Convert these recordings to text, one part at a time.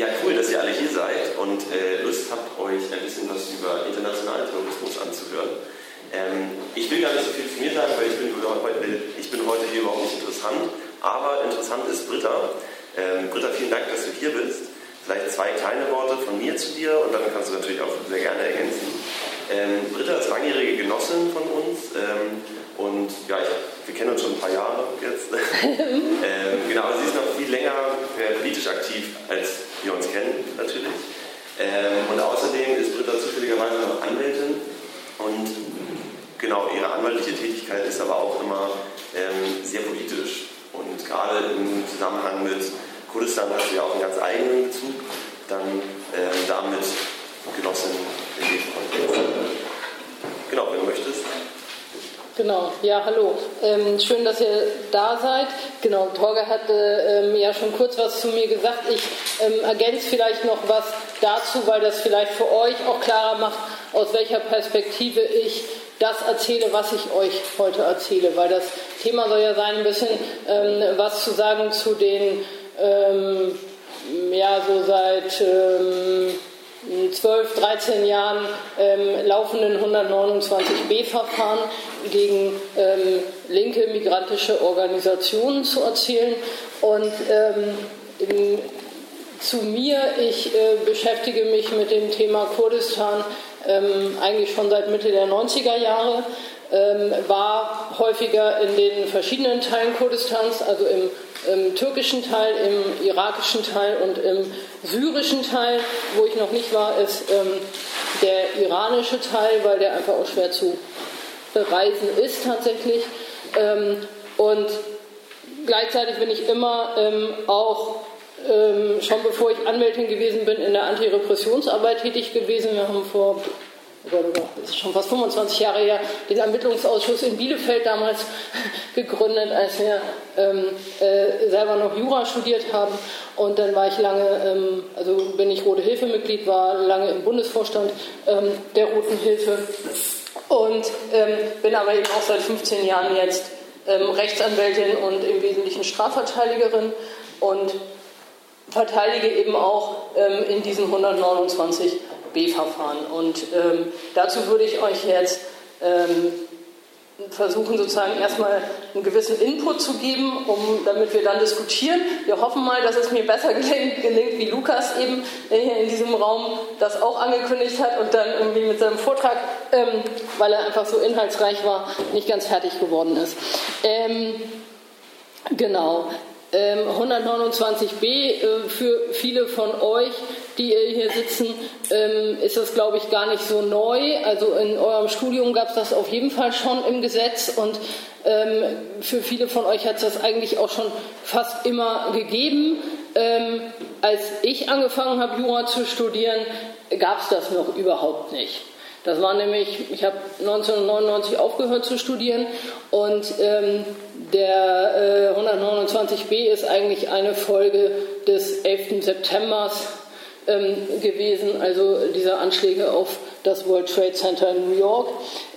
Ja, cool, dass ihr alle hier seid und äh, Lust habt, euch ein bisschen was über internationalen Terrorismus anzuhören. Ähm, ich will gar nicht so viel zu mir sagen, weil ich bin, heute, ich bin heute hier überhaupt nicht interessant. Aber interessant ist Britta. Ähm, Britta, vielen Dank, dass du hier bist. Vielleicht zwei kleine Worte von mir zu dir und dann kannst du natürlich auch sehr gerne ergänzen. Ähm, Britta ist langjährige Genossin von uns ähm, und ja, ich, wir kennen uns schon ein paar Jahre jetzt. ähm, genau, aber sie ist noch viel länger äh, politisch aktiv als wir uns kennen natürlich. Ähm, und außerdem ist Britta zufälligerweise noch Anwältin und genau, ihre anwaltliche Tätigkeit ist aber auch immer ähm, sehr politisch. Und gerade im Zusammenhang mit Kurdistan hat sie ja auch einen ganz eigenen Bezug, dann ähm, damit Genossin in dem Kontext. Genau, wenn du möchtest. Genau, ja, hallo. Ähm, schön, dass ihr da seid. Genau, Torge hatte ähm, ja schon kurz was zu mir gesagt. Ich ähm, ergänze vielleicht noch was dazu, weil das vielleicht für euch auch klarer macht, aus welcher Perspektive ich das erzähle, was ich euch heute erzähle. Weil das Thema soll ja sein, ein bisschen ähm, was zu sagen zu den, ähm, ja, so seit ähm, 12, 13 Jahren ähm, laufenden 129b-Verfahren gegen ähm, linke migrantische Organisationen zu erzählen. Und ähm, in, zu mir, ich äh, beschäftige mich mit dem Thema Kurdistan ähm, eigentlich schon seit Mitte der 90er Jahre ähm, war häufiger in den verschiedenen Teilen Kurdistans, also im, im, türkischen Teil, im irakischen Teil und im syrischen Teil. Wo ich noch nicht war, ist ähm, der iranische Teil, weil der einfach auch schwer zu bereisen ist tatsächlich. Ähm, und gleichzeitig bin ich immer ähm, auch ähm, schon bevor ich Anwältin gewesen bin, in der Antirepressionsarbeit tätig gewesen. Wir haben vor das ist schon fast 25 Jahre her, den Ermittlungsausschuss in Bielefeld damals gegründet, als wir ähm, äh, selber noch Jura studiert haben. Und dann war ich lange, ähm, also bin ich Rote Hilfe Mitglied, war lange im Bundesvorstand ähm, der Roten Hilfe und ähm, bin aber eben auch seit 15 Jahren jetzt ähm, Rechtsanwältin und im Wesentlichen Strafverteidigerin und verteidige eben auch ähm, in diesen 129 B-Verfahren. Und ähm, dazu würde ich euch jetzt ähm, versuchen, sozusagen erstmal einen gewissen Input zu geben, um, damit wir dann diskutieren. Wir hoffen mal, dass es mir besser gelingt, gelingt wie Lukas eben hier in diesem Raum das auch angekündigt hat und dann irgendwie mit seinem Vortrag, ähm, weil er einfach so inhaltsreich war, nicht ganz fertig geworden ist. Ähm, genau. 129b ähm, äh, für viele von euch, die hier sitzen, ähm, ist das, glaube ich, gar nicht so neu. Also in eurem Studium gab es das auf jeden Fall schon im Gesetz und ähm, für viele von euch hat es das eigentlich auch schon fast immer gegeben. Als ich angefangen habe, Jura zu studieren, gab es das noch überhaupt nicht. Das war nämlich, ich habe 1999 aufgehört zu studieren und ähm, der äh, 129b ist eigentlich eine Folge des 11. September ähm, gewesen, also dieser Anschläge auf das World Trade Center in New York.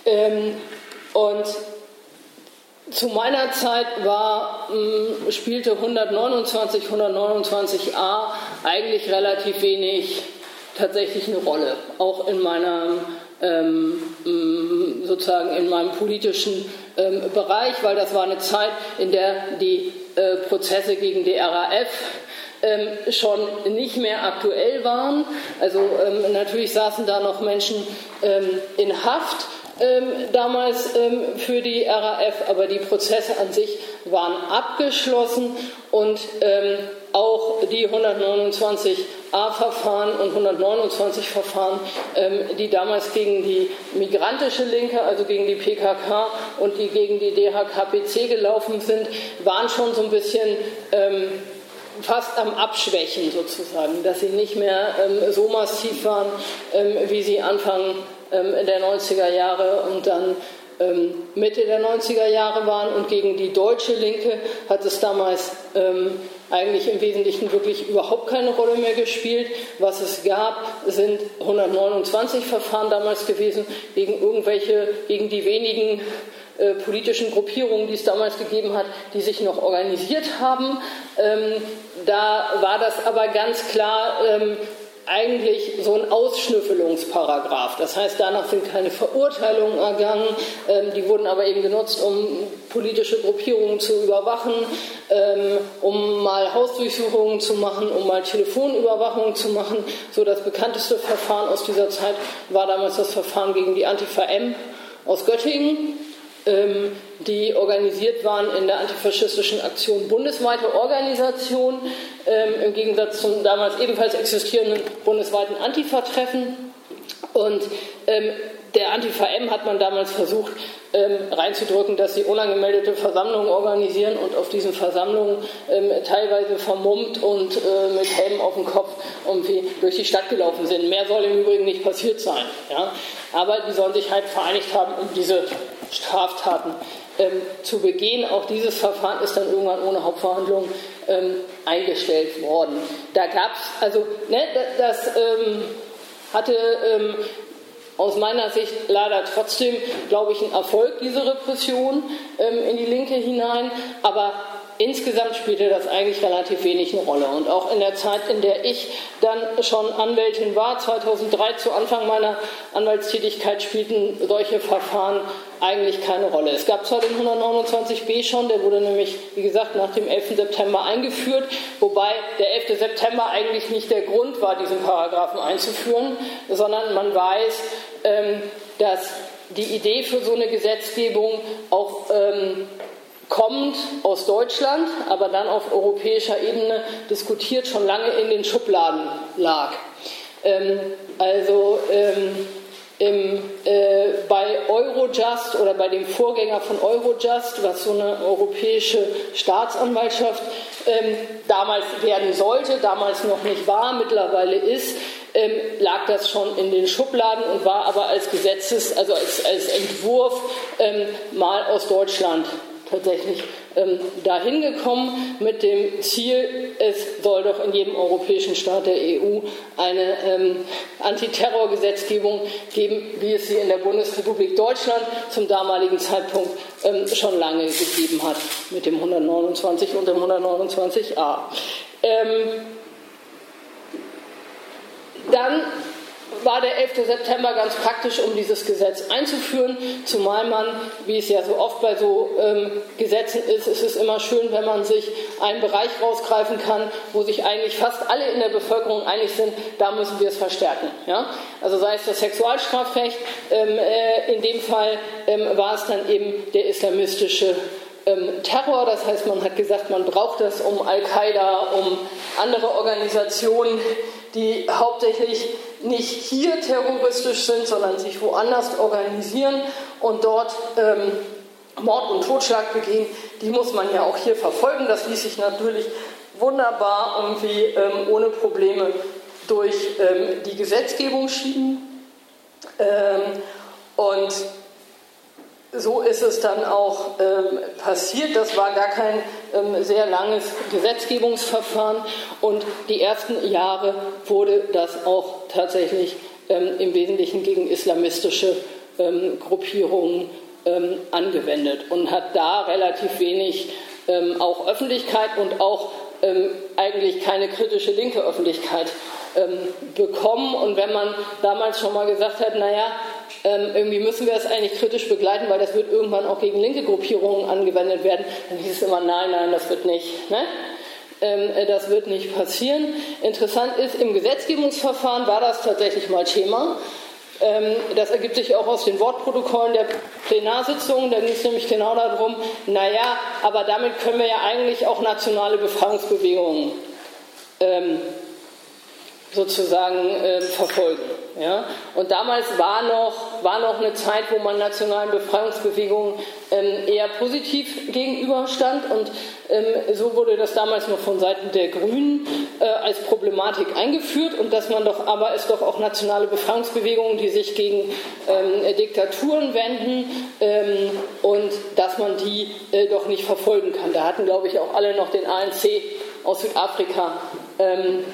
Ähm, und zu meiner Zeit war, mh, spielte 129, 129a eigentlich relativ wenig tatsächlich eine Rolle, auch in meiner ähm, mm, sozusagen in meinem politischen ähm, Bereich, weil das war eine Zeit, in der die äh, Prozesse gegen die RAF ähm, schon nicht mehr aktuell waren. Also ähm, natürlich saßen da noch Menschen ähm, in Haft. Ähm, damals ähm, für die RAF, aber die Prozesse an sich waren abgeschlossen und ähm, auch die 129a-Verfahren und 129 Verfahren, die damals gegen die migrantische Linke, also gegen die PKK und die gegen die DHKPC gelaufen sind, waren schon so ein bisschen fast am Abschwächen sozusagen, dass sie nicht mehr ähm, so massiv waren, ähm, wie sie Anfang ähm, der 90er Jahre und dann ähm, Mitte der 90er Jahre waren und gegen die deutsche Linke hat es damals ähm, eigentlich im Wesentlichen wirklich überhaupt keine Rolle mehr gespielt. Was es gab, sind 129 Verfahren damals gewesen gegen irgendwelche, gegen die wenigen äh, politischen Gruppierungen, die es damals gegeben hat, die sich noch organisiert haben. Ähm, da war das aber ganz klar ähm, eigentlich so ein Ausschnüffelungsparagraph. Das heißt, danach sind keine Verurteilungen ergangen, ähm, die wurden aber eben genutzt, um politische Gruppierungen zu überwachen, ähm, um mal Hausdurchsuchungen zu machen, um mal Telefonüberwachungen zu machen. So das bekannteste Verfahren aus dieser Zeit war damals das Verfahren gegen die Antifa M aus Göttingen die organisiert waren in der antifaschistischen Aktion bundesweite Organisation, ähm, im Gegensatz zum damals ebenfalls existierenden bundesweiten Antifa-Treffen. Und ähm, der Antifa M hat man damals versucht ähm, reinzudrücken, dass sie unangemeldete Versammlungen organisieren und auf diesen Versammlungen ähm, teilweise vermummt und äh, mit Helm auf dem Kopf irgendwie durch die Stadt gelaufen sind. Mehr soll im Übrigen nicht passiert sein. Ja? Aber die sollen sich halt vereinigt haben, um diese Straftaten ähm, zu begehen. Auch dieses Verfahren ist dann irgendwann ohne Hauptverhandlung ähm, eingestellt worden. Da gab es, also ne, das ähm, hatte ähm, aus meiner Sicht leider trotzdem, glaube ich, ein Erfolg, diese Repression ähm, in die Linke hinein. Aber insgesamt spielte das eigentlich relativ wenig eine Rolle. Und auch in der Zeit, in der ich dann schon Anwältin war, 2003 zu Anfang meiner Anwaltstätigkeit, spielten solche Verfahren eigentlich keine Rolle. Es gab zwar den 129b schon, der wurde nämlich, wie gesagt, nach dem 11. September eingeführt, wobei der 11. September eigentlich nicht der Grund war, diesen Paragraphen einzuführen, sondern man weiß, ähm, dass die Idee für so eine Gesetzgebung auch ähm, kommt aus Deutschland, aber dann auf europäischer Ebene diskutiert schon lange in den Schubladen lag. Ähm, also im, äh, bei Eurojust oder bei dem Vorgänger von Eurojust, was so eine europäische Staatsanwaltschaft ähm, damals werden sollte, damals noch nicht war, mittlerweile ist, ähm, lag das schon in den Schubladen und war aber als Gesetzes, also als, als Entwurf ähm, mal aus Deutschland tatsächlich ähm, dahin gekommen mit dem Ziel, es soll doch in jedem europäischen Staat der EU eine ähm, Antiterrorgesetzgebung geben, wie es sie in der Bundesrepublik Deutschland zum damaligen Zeitpunkt ähm, schon lange gegeben hat mit dem 129 und dem 129a. Ähm, dann war der 11. September ganz praktisch, um dieses Gesetz einzuführen, zumal man, wie es ja so oft bei so ähm, Gesetzen ist, ist es immer schön, wenn man sich einen Bereich rausgreifen kann, wo sich eigentlich fast alle in der Bevölkerung einig sind, da müssen wir es verstärken. Ja? Also sei es das Sexualstrafrecht, ähm, äh, in dem Fall ähm, war es dann eben der islamistische ähm, Terror. Das heißt, man hat gesagt, man braucht das, um Al-Qaida, um andere Organisationen, die hauptsächlich nicht hier terroristisch sind, sondern sich woanders organisieren und dort ähm, Mord und Totschlag begehen, die muss man ja auch hier verfolgen. Das ließ sich natürlich wunderbar irgendwie ähm, ohne Probleme durch ähm, die Gesetzgebung schieben. Ähm, und so ist es dann auch ähm, passiert. Das war gar kein ähm, sehr langes Gesetzgebungsverfahren und die ersten Jahre wurde das auch tatsächlich ähm, im Wesentlichen gegen islamistische ähm, Gruppierungen ähm, angewendet und hat da relativ wenig ähm, auch Öffentlichkeit und auch eigentlich keine kritische linke Öffentlichkeit bekommen. Und wenn man damals schon mal gesagt hat, naja, ähm, irgendwie müssen wir es eigentlich kritisch begleiten, weil das wird irgendwann auch gegen linke Gruppierungen angewendet werden. Dann hieß es immer, nein, nein, das wird nicht. Ne? Ähm, äh, das wird nicht passieren. Interessant ist, im Gesetzgebungsverfahren war das tatsächlich mal Thema. Ähm, das ergibt sich auch aus den Wortprotokollen der Plenarsitzungen. Da ging es nämlich genau darum, naja, aber damit können wir ja eigentlich auch nationale Befreiungsbewegungen ähm, sozusagen äh, verfolgen. Ja? Und damals war noch, war noch eine Zeit, wo man nationalen Befreiungsbewegungen ähm, eher positiv gegenüberstand. Und ähm, so wurde das damals noch von Seiten der Grünen äh, als Problematik eingeführt. Und dass man doch, aber es doch auch nationale Befreiungsbewegungen, die sich gegen ähm, Diktaturen wenden ähm, und dass man die äh, doch nicht verfolgen kann. Da hatten, glaube ich, auch alle noch den ANC aus Südafrika ähm,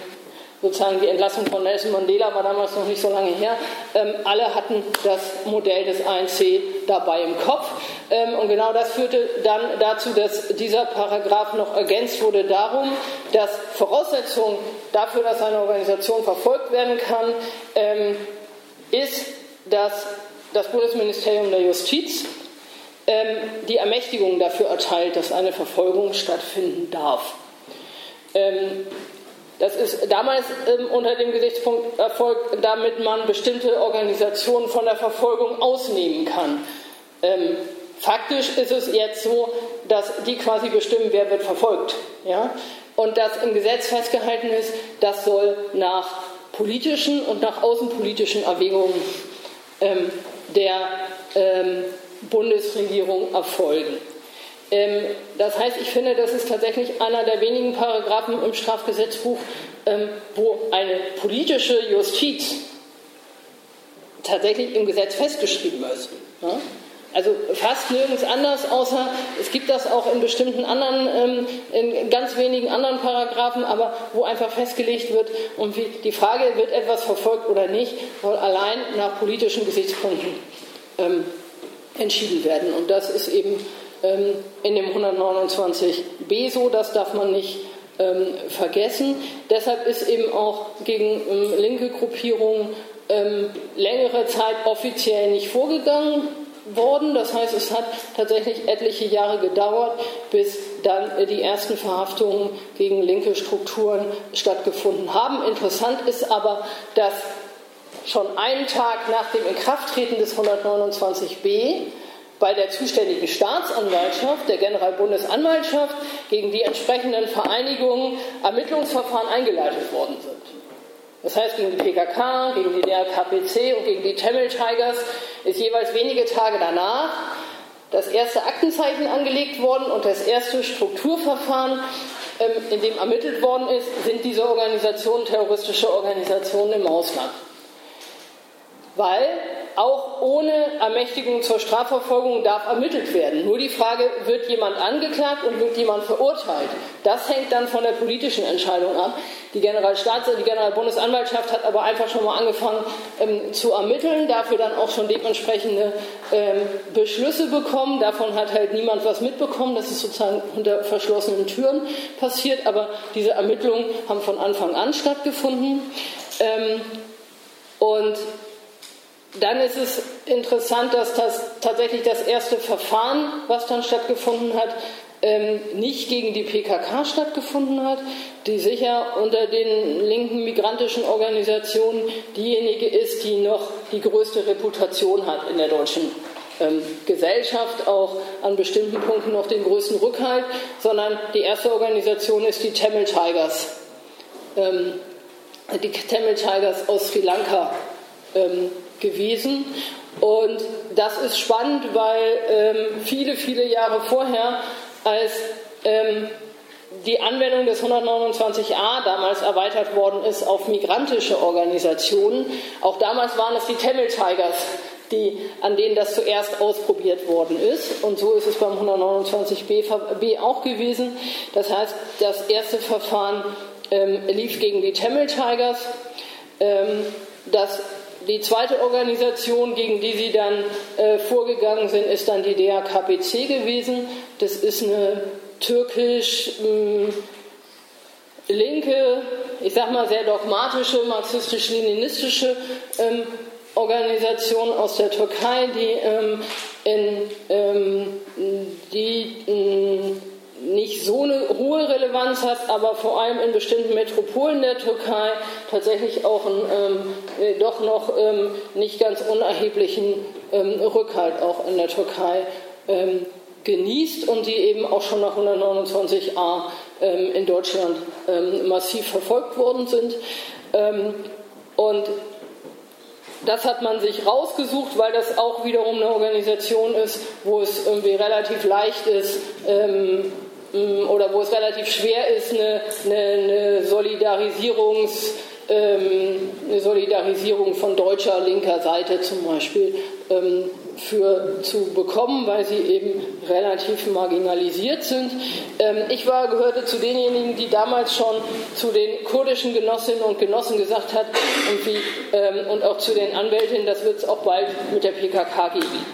sozusagen die Entlassung von Nelson Mandela war damals noch nicht so lange her. Ähm, alle hatten das Modell des ANC dabei im Kopf. Ähm, und genau das führte dann dazu, dass dieser Paragraph noch ergänzt wurde darum, dass Voraussetzung dafür, dass eine Organisation verfolgt werden kann, ähm, ist, dass das Bundesministerium der Justiz ähm, die Ermächtigung dafür erteilt, dass eine Verfolgung stattfinden darf. Das ist damals ähm, unter dem Gesichtspunkt erfolgt, damit man bestimmte Organisationen von der Verfolgung ausnehmen kann. Ähm, faktisch ist es jetzt so, dass die quasi bestimmen, wer wird verfolgt. Ja? Und dass im Gesetz festgehalten ist, das soll nach politischen und nach außenpolitischen Erwägungen ähm, der ähm, Bundesregierung erfolgen. Ähm, das heißt, ich finde, das ist tatsächlich einer der wenigen Paragraphen im Strafgesetzbuch, ähm, wo eine politische Justiz tatsächlich im Gesetz festgeschrieben ist. Also fast nirgends anders, außer es gibt das auch in bestimmten anderen, ähm, in ganz wenigen anderen Paragraphen, aber wo einfach festgelegt wird, und die Frage, wird etwas verfolgt oder nicht, soll allein nach politischen Gesichtspunkten entschieden werden. Und das ist eben in dem 129b so, das darf man nicht ähm, vergessen. Deshalb ist eben auch gegen ähm, linke Gruppierungen ähm, längere Zeit offiziell nicht vorgegangen worden. Das heißt, es hat tatsächlich etliche Jahre gedauert, bis dann äh, die ersten Verhaftungen gegen linke Strukturen stattgefunden haben. Interessant ist aber, dass schon einen Tag nach dem Inkrafttreten des 129b bei der zuständigen Staatsanwaltschaft, der Generalbundesanwaltschaft, gegen die entsprechenden Vereinigungen Ermittlungsverfahren eingeleitet worden sind. Das heißt, gegen die PKK, gegen die DRKPC und gegen die Tamil Tigers ist jeweils wenige Tage danach das erste Aktenzeichen angelegt worden und das erste Strukturverfahren, ähm, in dem ermittelt worden ist, sind diese Organisationen terroristische Organisationen im Ausland. Weil auch ohne Ermächtigung zur Strafverfolgung darf ermittelt werden. Nur die Frage, wird jemand angeklagt und wird jemand verurteilt? Das hängt dann von der politischen Entscheidung ab. Die Generalstaats- die Generalbundesanwaltschaft hat aber einfach schon mal angefangen ähm, zu ermitteln, dafür dann auch schon dementsprechende ähm, Beschlüsse bekommen. Davon hat halt niemand was mitbekommen. Das ist sozusagen hinter verschlossenen Türen passiert, aber diese Ermittlungen haben von Anfang an stattgefunden. Ähm, und dann ist es interessant, dass das tatsächlich das erste Verfahren, was dann stattgefunden hat, ähm, nicht gegen die PKK stattgefunden hat, die sicher unter den linken migrantischen Organisationen diejenige ist, die noch die größte Reputation hat in der deutschen ähm, Gesellschaft, auch an bestimmten Punkten noch den größten Rückhalt, sondern die erste Organisation ist die Tamil Tigers. Ähm, die Tamil Tigers aus Sri Lanka gewesen. Und das ist spannend, weil ähm, viele, viele Jahre vorher, als ähm, die Anwendung des 129a damals erweitert worden ist auf migrantische Organisationen, auch damals waren es die Tamil Tigers, die, an denen das zuerst ausprobiert worden ist. Und so ist es beim 129b auch gewesen. Das heißt, das erste Verfahren ähm, lief gegen die Tamil Tigers. Ähm, das die zweite Organisation, gegen die sie dann äh, vorgegangen sind, ist dann die DAKPC gewesen. Das ist eine türkisch mh, linke, ich sag mal sehr dogmatische, marxistisch-leninistische ähm, Organisation aus der Türkei, die ähm, in ähm, die nicht so eine hohe Relevanz hat, aber vor allem in bestimmten Metropolen der Türkei tatsächlich auch einen ähm, äh, doch noch ähm, nicht ganz unerheblichen ähm, Rückhalt auch in der Türkei ähm, genießt und die eben auch schon nach 129a ähm, in Deutschland ähm, massiv verfolgt worden sind. und das hat man sich rausgesucht, weil das auch wiederum eine Organisation ist, wo es irgendwie relativ leicht ist, ähm, oder wo es relativ schwer ist, eine, eine, eine Solidarisierungs, ähm, eine Solidarisierung von deutscher linker Seite zum Beispiel ähm, für, zu bekommen, weil sie eben relativ marginalisiert sind. Ähm, ich war, gehörte zu denjenigen, die damals schon zu den kurdischen Genossinnen und Genossen gesagt hat ähm, und auch zu den Anwältinnen, das wird es auch bald mit der PKK geben.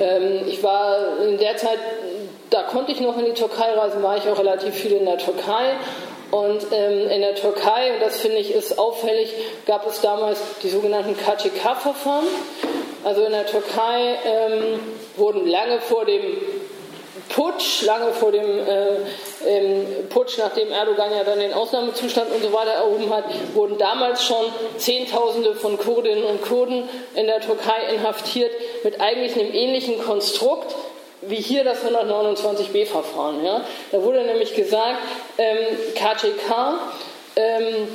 Ähm, ich war in der Zeit, da konnte ich noch in die Türkei reisen, war ich auch relativ viel in der Türkei. Und ähm, in der Türkei, und das finde ich ist auffällig, gab es damals die sogenannten KTK-Verfahren. Also in der Türkei ähm, wurden lange vor dem Putsch, lange vor dem äh, ähm, Putsch, nachdem Erdogan ja dann den Ausnahmezustand und so weiter erhoben hat, wurden damals schon Zehntausende von Kurdinnen und Kurden in der Türkei inhaftiert mit eigentlich einem ähnlichen Konstrukt wie hier das 129b-Verfahren. Ja? Da wurde nämlich gesagt, ähm, KCK, ähm,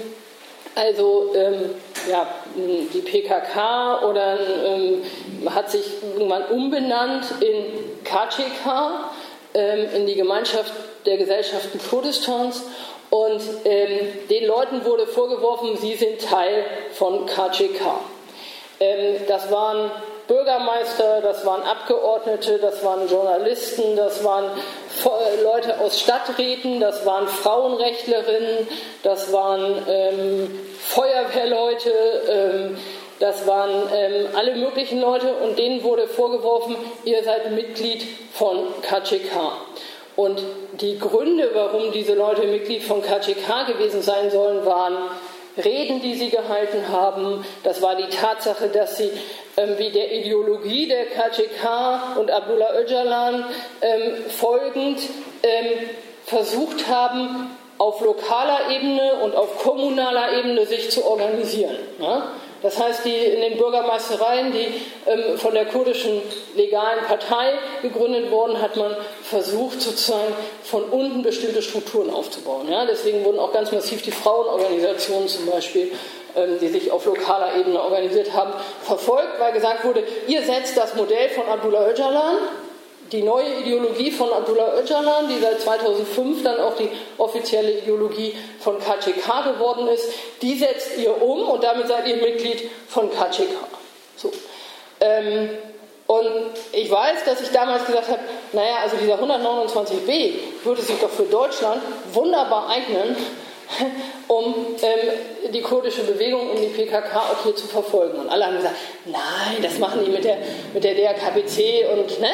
also ähm, ja, die PKK oder ähm, hat sich irgendwann umbenannt in KCK, ähm, in die Gemeinschaft der Gesellschaften Kurdistans. Und ähm, den Leuten wurde vorgeworfen, sie sind Teil von KCK. Das waren Bürgermeister, das waren Abgeordnete, das waren Journalisten, das waren Leute aus Stadträten, das waren Frauenrechtlerinnen, das waren ähm, Feuerwehrleute, ähm, das waren ähm, alle möglichen Leute und denen wurde vorgeworfen, ihr seid Mitglied von KCK. Und die Gründe, warum diese Leute Mitglied von KCK gewesen sein sollen, waren Reden, die sie gehalten haben. Das war die Tatsache, dass sie ähm, wie der Ideologie der KCK und Abdullah Öcalan ähm, folgend ähm, versucht haben, auf lokaler Ebene und auf kommunaler Ebene sich zu organisieren. Ja? Das heißt, die, in den Bürgermeistereien, die ähm, von der kurdischen legalen Partei gegründet wurden, hat man versucht, sozusagen von unten bestimmte Strukturen aufzubauen. Ja? Deswegen wurden auch ganz massiv die Frauenorganisationen zum Beispiel ähm, die sich auf lokaler Ebene organisiert haben, verfolgt, weil gesagt wurde, ihr setzt das Modell von Abdullah Öcalan, die neue Ideologie von Abdullah Öcalan, die seit 2005 dann auch die offizielle Ideologie von KCK geworden ist, die setzt ihr um und damit seid ihr Mitglied von KCK. So. Ähm, und ich weiß, dass ich damals gesagt habe, naja, also dieser 129b würde sich doch für Deutschland wunderbar eignen, um ähm, die kurdische Bewegung, um die PKK auch hier zu verfolgen. Und alle haben gesagt, nein, das machen die mit der, mit der DRKPC und ne,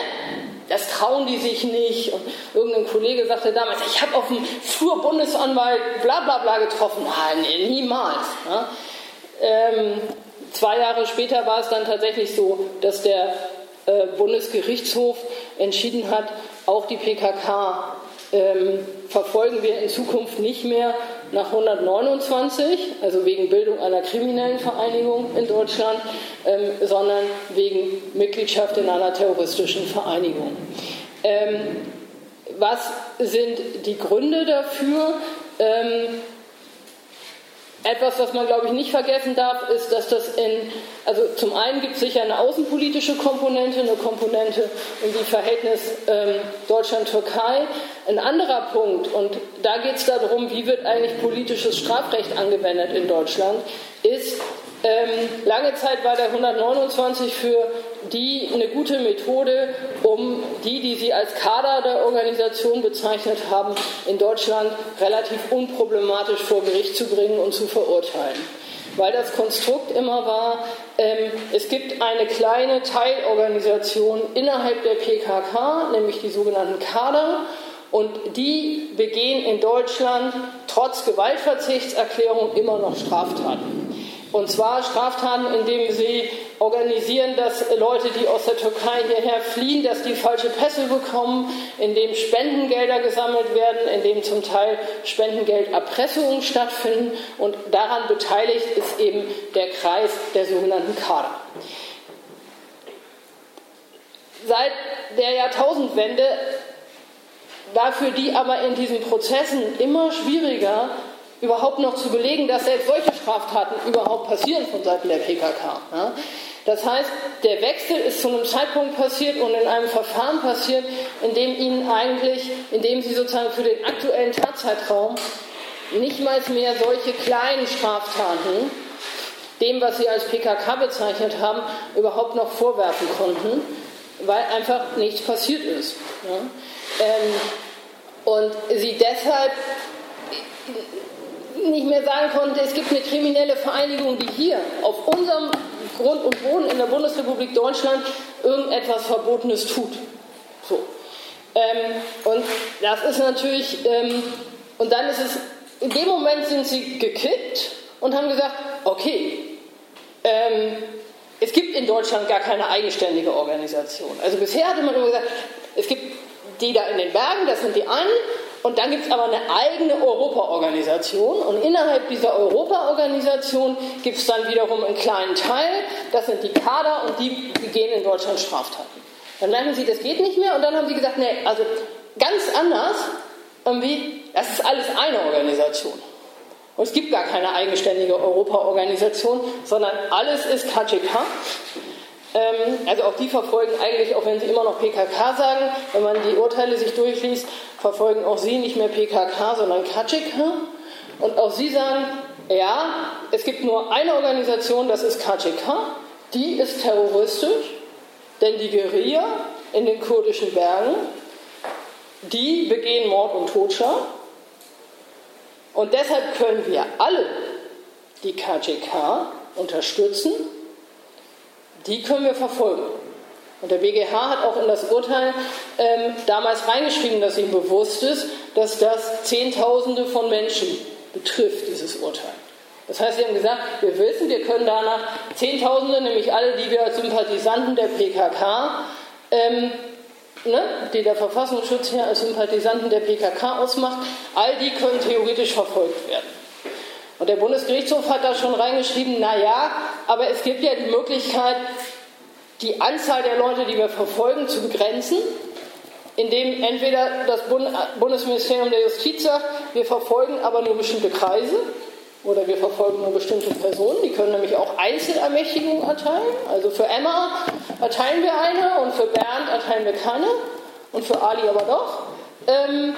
das trauen die sich nicht. Und irgendein Kollege sagte damals, ich habe auf dem Flur Bundesanwalt bla bla bla getroffen. Nein, niemals. Ja. Ähm, zwei Jahre später war es dann tatsächlich so, dass der äh, Bundesgerichtshof entschieden hat, auch die PKK ähm, verfolgen wir in Zukunft nicht mehr nach 129, also wegen Bildung einer kriminellen Vereinigung in Deutschland, ähm, sondern wegen Mitgliedschaft in einer terroristischen Vereinigung. Ähm, was sind die Gründe dafür? Ähm, etwas, was man, glaube ich, nicht vergessen darf, ist, dass das in, also zum einen gibt es sicher eine außenpolitische Komponente, eine Komponente in die Verhältnis ähm, Deutschland-Türkei. Ein anderer Punkt, und da geht es darum, wie wird eigentlich politisches Strafrecht angewendet in Deutschland, ist, lange Zeit war der 129 für die eine gute Methode, um die, die sie als Kader der Organisation bezeichnet haben, in Deutschland relativ unproblematisch vor Gericht zu bringen und zu verurteilen. Weil das Konstrukt immer war, ähm, es gibt eine kleine Teilorganisation innerhalb der PKK, nämlich die sogenannten Kader, und die begehen in Deutschland trotz Gewaltverzichtserklärung immer noch Straftaten. Und zwar Straftaten, indem sie organisieren, dass Leute, die aus der Türkei hierher fliehen, dass die falsche Pässe bekommen, indem Spendengelder gesammelt werden, indem zum Teil Spendengelderpressungen stattfinden. Und daran beteiligt ist eben der Kreis der sogenannten Kader. Seit der Jahrtausendwende war für die aber in diesen Prozessen immer schwieriger, überhaupt noch zu belegen, dass selbst solche Straftaten überhaupt passieren von Seiten der PKK. Ja? Das heißt, der Wechsel ist zu einem Zeitpunkt passiert und in einem Verfahren passiert, in dem ihnen eigentlich, in dem sie sozusagen für den aktuellen Tatzeitraum nicht mal mehr solche kleinen Straftaten, dem, was sie als PKK bezeichnet haben, überhaupt noch vorwerfen konnten, weil einfach nichts passiert ist. Ja? Ähm, und sie deshalb nicht mehr sagen konnte, es gibt eine kriminelle Vereinigung, die hier auf unserem Grund und Boden in der Bundesrepublik Deutschland irgendetwas Verbotenes tut. So. Ähm, und das ist natürlich, ähm, und dann ist es, in dem Moment sind sie gekippt und haben gesagt, okay, ähm, es gibt in Deutschland gar keine eigenständige Organisation. Also bisher hatte man immer gesagt, es gibt die da in den Bergen, das sind die einen, und dann gibt es aber eine eigene Europaorganisation und innerhalb dieser Europaorganisation gibt es dann wiederum einen kleinen Teil, das sind die Kader und die begehen in Deutschland Straftaten. Dann merken sie, das geht nicht mehr und dann haben sie gesagt, nee, also ganz anders, irgendwie, das ist alles eine Organisation. Und es gibt gar keine eigenständige Europaorganisation, sondern alles ist KGK. Ähm, also auch die verfolgen eigentlich, auch wenn sie immer noch PKK sagen, wenn man die Urteile sich durchliest, verfolgen auch sie nicht mehr PKK, sondern KGK. Und auch sie sagen, ja, es gibt nur eine Organisation, das ist KGK, die ist terroristisch, denn die Guerilla in den kurdischen Bergen, die begehen Mord und Totschlag und deshalb können wir alle die KGK unterstützen, die können wir verfolgen. Und der BGH hat auch in das Urteil ähm, damals reingeschrieben, dass ihm bewusst ist, dass das Zehntausende von Menschen betrifft, dieses Urteil. Das heißt, sie haben gesagt, wir wissen, wir können danach Zehntausende, nämlich alle, die wir als Sympathisanten der PKK ähm, ne, die der Verfassungsschutz hier als Sympathisanten der PKK ausmacht, all die können theoretisch verfolgt werden. Und der Bundesgerichtshof hat da schon reingeschrieben, naja, aber es gibt ja die Möglichkeit, die Anzahl der Leute, die wir verfolgen, zu begrenzen, indem entweder das Bundesministerium der Justiz sagt, wir verfolgen aber nur bestimmte Kreise, oder wir verfolgen nur bestimmte Personen, die können nämlich auch Einzelermächtigungen erteilen. Also für Emma erteilen wir eine und für Bernd erteilen wir keine und für Ali aber doch. Ähm,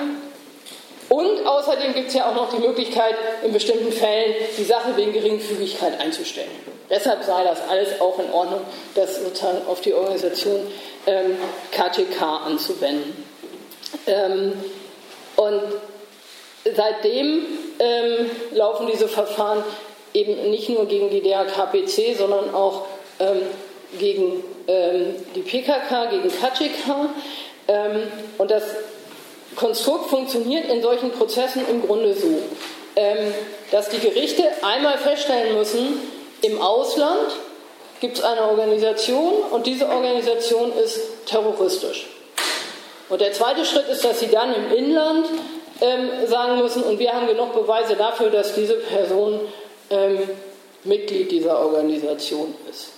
und außerdem gibt es ja auch noch die Möglichkeit, in bestimmten Fällen die Sache wegen Geringfügigkeit einzustellen. Deshalb sei das alles auch in Ordnung, das sozusagen auf die Organisation ähm, KTK anzuwenden. Ähm, und seitdem ähm, laufen diese Verfahren eben nicht nur gegen die DRKPC, sondern auch ähm, gegen ähm, die PKK, gegen KCK. Ähm, und das Konstrukt funktioniert in solchen Prozessen im Grunde so, dass die Gerichte einmal feststellen müssen, im Ausland gibt es eine Organisation und diese Organisation ist terroristisch. Und der zweite Schritt ist, dass sie dann im Inland ähm, sagen müssen, und wir haben genug Beweise dafür, dass diese Person ähm, Mitglied dieser Organisation ist.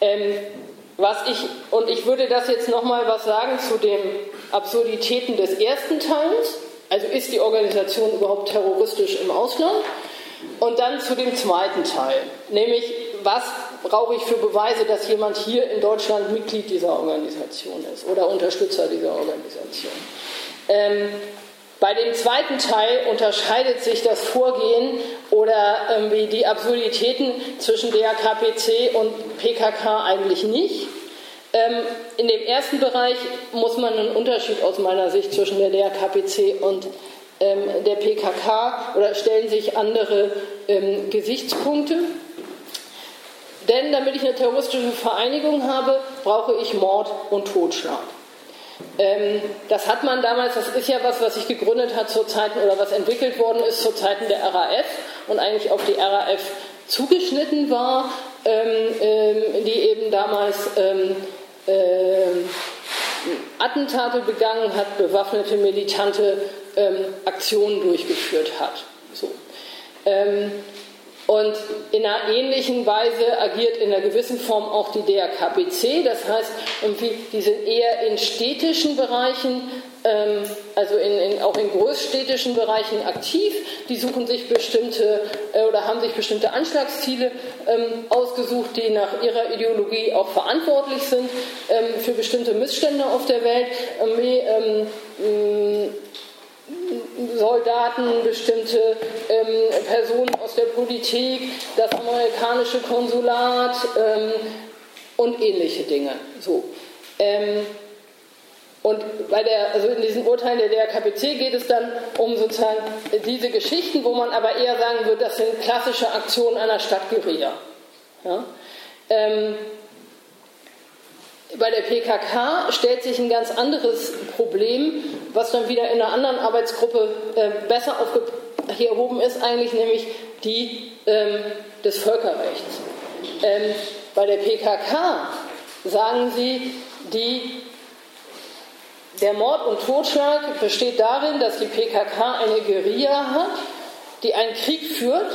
Ähm, was ich, und ich würde das jetzt nochmal was sagen zu den Absurditäten des ersten Teils. Also ist die Organisation überhaupt terroristisch im Ausland? Und dann zu dem zweiten Teil, nämlich was brauche ich für Beweise, dass jemand hier in Deutschland Mitglied dieser Organisation ist oder Unterstützer dieser Organisation. Ähm, bei dem zweiten Teil unterscheidet sich das Vorgehen oder irgendwie die Absurditäten zwischen DRKPC und PKK eigentlich nicht. Ähm, in dem ersten Bereich muss man einen Unterschied aus meiner Sicht zwischen der DRKPC und ähm, der PKK oder stellen sich andere ähm, Gesichtspunkte. Denn damit ich eine terroristische Vereinigung habe, brauche ich Mord und Totschlag. Ähm, das hat man damals, das ist ja was, was sich gegründet hat zu Zeiten oder was entwickelt worden ist zu Zeiten der RAF und eigentlich auf die RAF zugeschnitten war, ähm, ähm, die eben damals ähm, ähm, Attentate begangen hat, bewaffnete militante ähm, Aktionen durchgeführt hat. So. Und in einer ähnlichen Weise agiert in einer gewissen Form auch die DRKPC. Das heißt, die sind eher in städtischen Bereichen, ähm, also in, in, auch in großstädtischen Bereichen aktiv. Die suchen sich bestimmte äh, oder haben sich bestimmte Anschlagsziele ähm, ausgesucht, die nach ihrer Ideologie auch verantwortlich sind ähm, für bestimmte Missstände auf der Welt. Soldaten, bestimmte ähm, Personen aus der Politik, das amerikanische Konsulat ähm, und ähnliche Dinge. So. Ähm, Und bei der, also in diesen Urteilen der DRKPC geht es dann um sozusagen diese Geschichten, wo man aber eher sagen würde, das sind klassische Aktionen einer Stadtguerilla. Ja? Ähm, bei der PKK stellt sich ein ganz anderes Problem, was dann wieder in einer anderen Arbeitsgruppe äh, besser aufgehoben ist, eigentlich nämlich die ähm, des Völkerrechts. Ähm, bei der PKK sagen sie, die der Mord und Totschlag besteht darin, dass die PKK eine Guerilla hat, die einen Krieg führt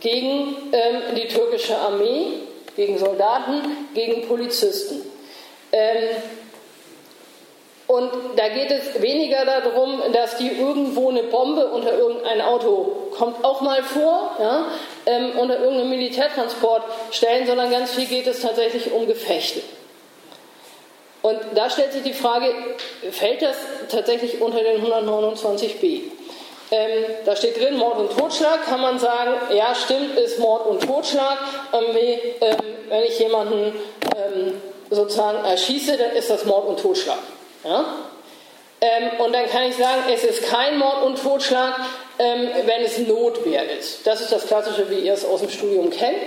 gegen ähm, die türkische Armee, gegen Soldaten, gegen Polizisten. Ähm, und da geht es weniger darum, dass die irgendwo eine Bombe unter irgendein Auto, kommt auch mal vor, ja, ähm, unter irgendeinem Militärtransport stellen, sondern ganz viel geht es tatsächlich um Gefechte. Und da stellt sich die Frage, fällt das tatsächlich unter den 129b? Ähm, da steht drin, Mord und Totschlag, kann man sagen, ja stimmt, ist Mord und Totschlag. Ähm, wenn ich jemanden ähm, sozusagen erschieße, dann ist das Mord und Totschlag. Ja? Ähm, und dann kann ich sagen, es ist kein Mord und Totschlag, ähm, wenn es Notwehr ist. Das ist das Klassische, wie ihr es aus dem Studium kennt.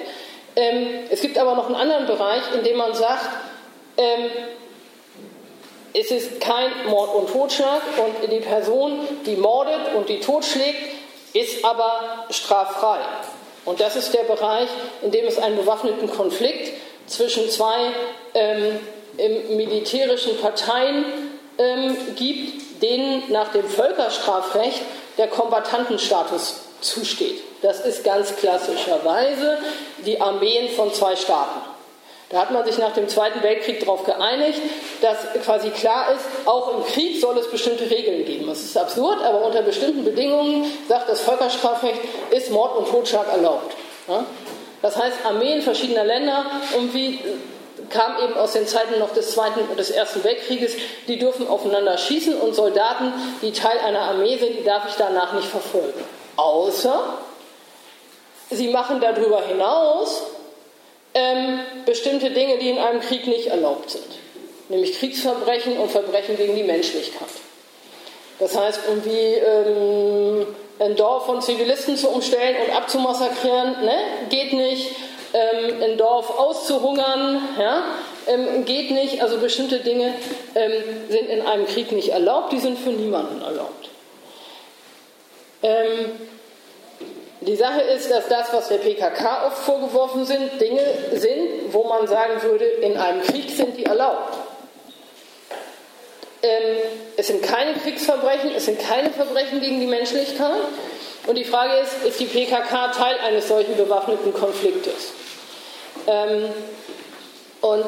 Ähm, es gibt aber noch einen anderen Bereich, in dem man sagt, es ist kein Mord und Totschlag und die Person, die mordet und die totschlägt, ist aber straffrei. Und das ist der Bereich, in dem es einen bewaffneten Konflikt zwischen zwei ähm, militärischen Parteien ähm, gibt, denen nach dem Völkerstrafrecht der Kombatantenstatus zusteht. Das ist ganz klassischerweise die Armeen von zwei Staaten. Da hat man sich nach dem Zweiten Weltkrieg darauf geeinigt, dass quasi klar ist, auch im Krieg soll es bestimmte Regeln geben. Das ist absurd, aber unter bestimmten Bedingungen sagt das Völkerstrafrecht, ist Mord und Totschlag erlaubt. Das heißt, Armeen verschiedener Länder, irgendwie kam eben aus den Zeiten noch des Zweiten und des Ersten Weltkrieges, die dürfen aufeinander schießen und Soldaten, die Teil einer Armee sind, die darf ich danach nicht verfolgen. Außer sie machen darüber hinaus ähm, bestimmte Dinge, die in einem Krieg nicht erlaubt sind, nämlich Kriegsverbrechen und Verbrechen gegen die Menschlichkeit. Das heißt, irgendwie ähm, ein Dorf von Zivilisten zu umstellen und abzumassakrieren, ne? geht nicht. Ähm, ein Dorf auszuhungern, ja? ähm, geht nicht. Also bestimmte Dinge ähm, sind in einem Krieg nicht erlaubt, die sind für niemanden erlaubt. Die Sache ist, dass das, was der PKK oft vorgeworfen sind, Dinge sind, wo man sagen würde, in einem Krieg sind die erlaubt. Ähm, es sind keine Kriegsverbrechen, es sind keine Verbrechen gegen die Menschlichkeit. Und die Frage ist, ist die PKK Teil eines solchen bewaffneten Konfliktes? Ähm, und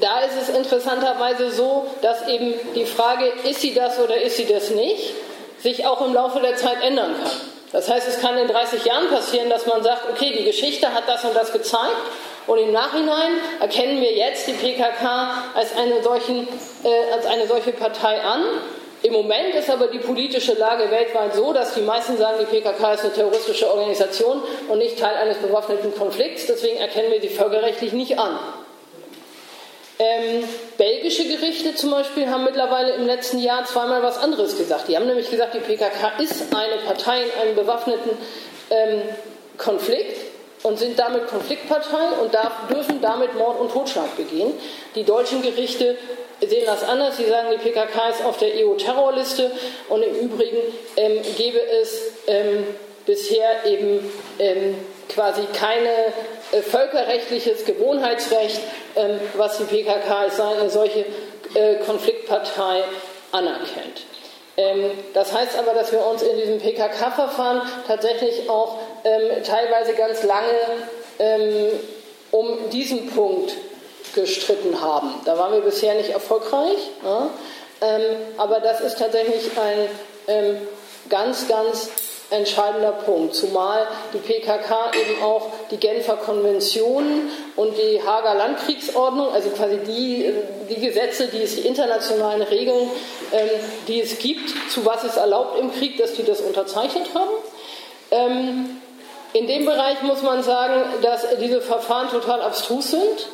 da ist es interessanterweise so, dass eben die Frage, ist sie das oder ist sie das nicht, sich auch im Laufe der Zeit ändern kann. Das heißt, es kann in 30 Jahren passieren, dass man sagt, okay, die Geschichte hat das und das gezeigt und im Nachhinein erkennen wir jetzt die PKK als eine, solchen, äh, als eine solche Partei an. Im Moment ist aber die politische Lage weltweit so, dass die meisten sagen, die PKK ist eine terroristische Organisation und nicht Teil eines bewaffneten Konflikts. Deswegen erkennen wir sie völkerrechtlich nicht an. Ähm, belgische Gerichte zum Beispiel haben mittlerweile im letzten Jahr zweimal was anderes gesagt. Die haben nämlich gesagt, die PKK ist eine Partei in einem bewaffneten ähm, Konflikt und sind damit Konfliktpartei und darf, dürfen damit Mord und Totschlag begehen. Die deutschen Gerichte sehen das anders. Sie sagen, die PKK ist auf der EU-Terrorliste und im Übrigen ähm, gäbe es ähm, bisher eben ähm, quasi kein äh, völkerrechtliches Gewohnheitsrecht, ähm, was die PKK als eine solche äh, Konfliktpartei anerkennt. Ähm, das heißt aber, dass wir uns in diesem PKK-Verfahren tatsächlich auch ähm, teilweise ganz lange um diesen Punkt gestritten haben. Da waren wir bisher nicht erfolgreich? Ähm, aber das ist tatsächlich ein ganz, ganz entscheidender Punkt, zumal die PKK eben auch die Genfer Konventionen und die Hager Landkriegsordnung, also quasi die, die Gesetze, die es, die internationalen Regeln, ähm, die es gibt, zu was es erlaubt im Krieg, dass die das unterzeichnet haben. Ähm, in dem Bereich muss man sagen, dass diese Verfahren total abstrus sind.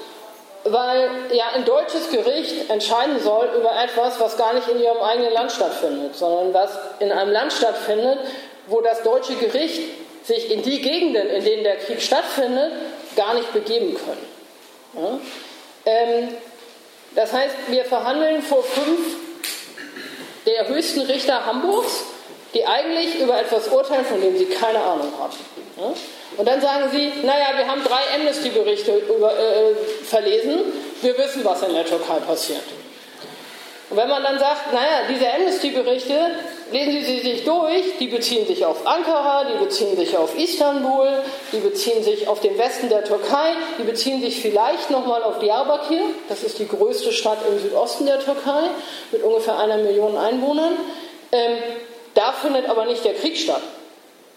weil ja ein deutsches Gericht entscheiden soll über etwas, was gar nicht in ihrem eigenen Land stattfindet, sondern was in einem Land stattfindet, wo das deutsche Gericht sich in die Gegenden, in denen der Krieg stattfindet, gar nicht begeben können. Ja? Ähm, das heißt, wir verhandeln vor fünf der höchsten Richter Hamburgs, die eigentlich über etwas urteilen, von dem sie keine Ahnung haben. Ja? Und dann sagen sie, naja, wir haben drei Amnesty-Berichte äh, verlesen, wir wissen, was in der Türkei passiert. Und wenn man dann sagt, naja, diese Amnesty-Berichte, lesen Sie sich durch, die beziehen sich auf Ankara, die beziehen sich auf Istanbul, die beziehen sich auf den Westen der Türkei, die beziehen sich vielleicht nochmal auf Diyarbakir, das ist die größte Stadt im Südosten der Türkei mit ungefähr einer Million Einwohnern. Ähm, da findet aber nicht der Krieg statt.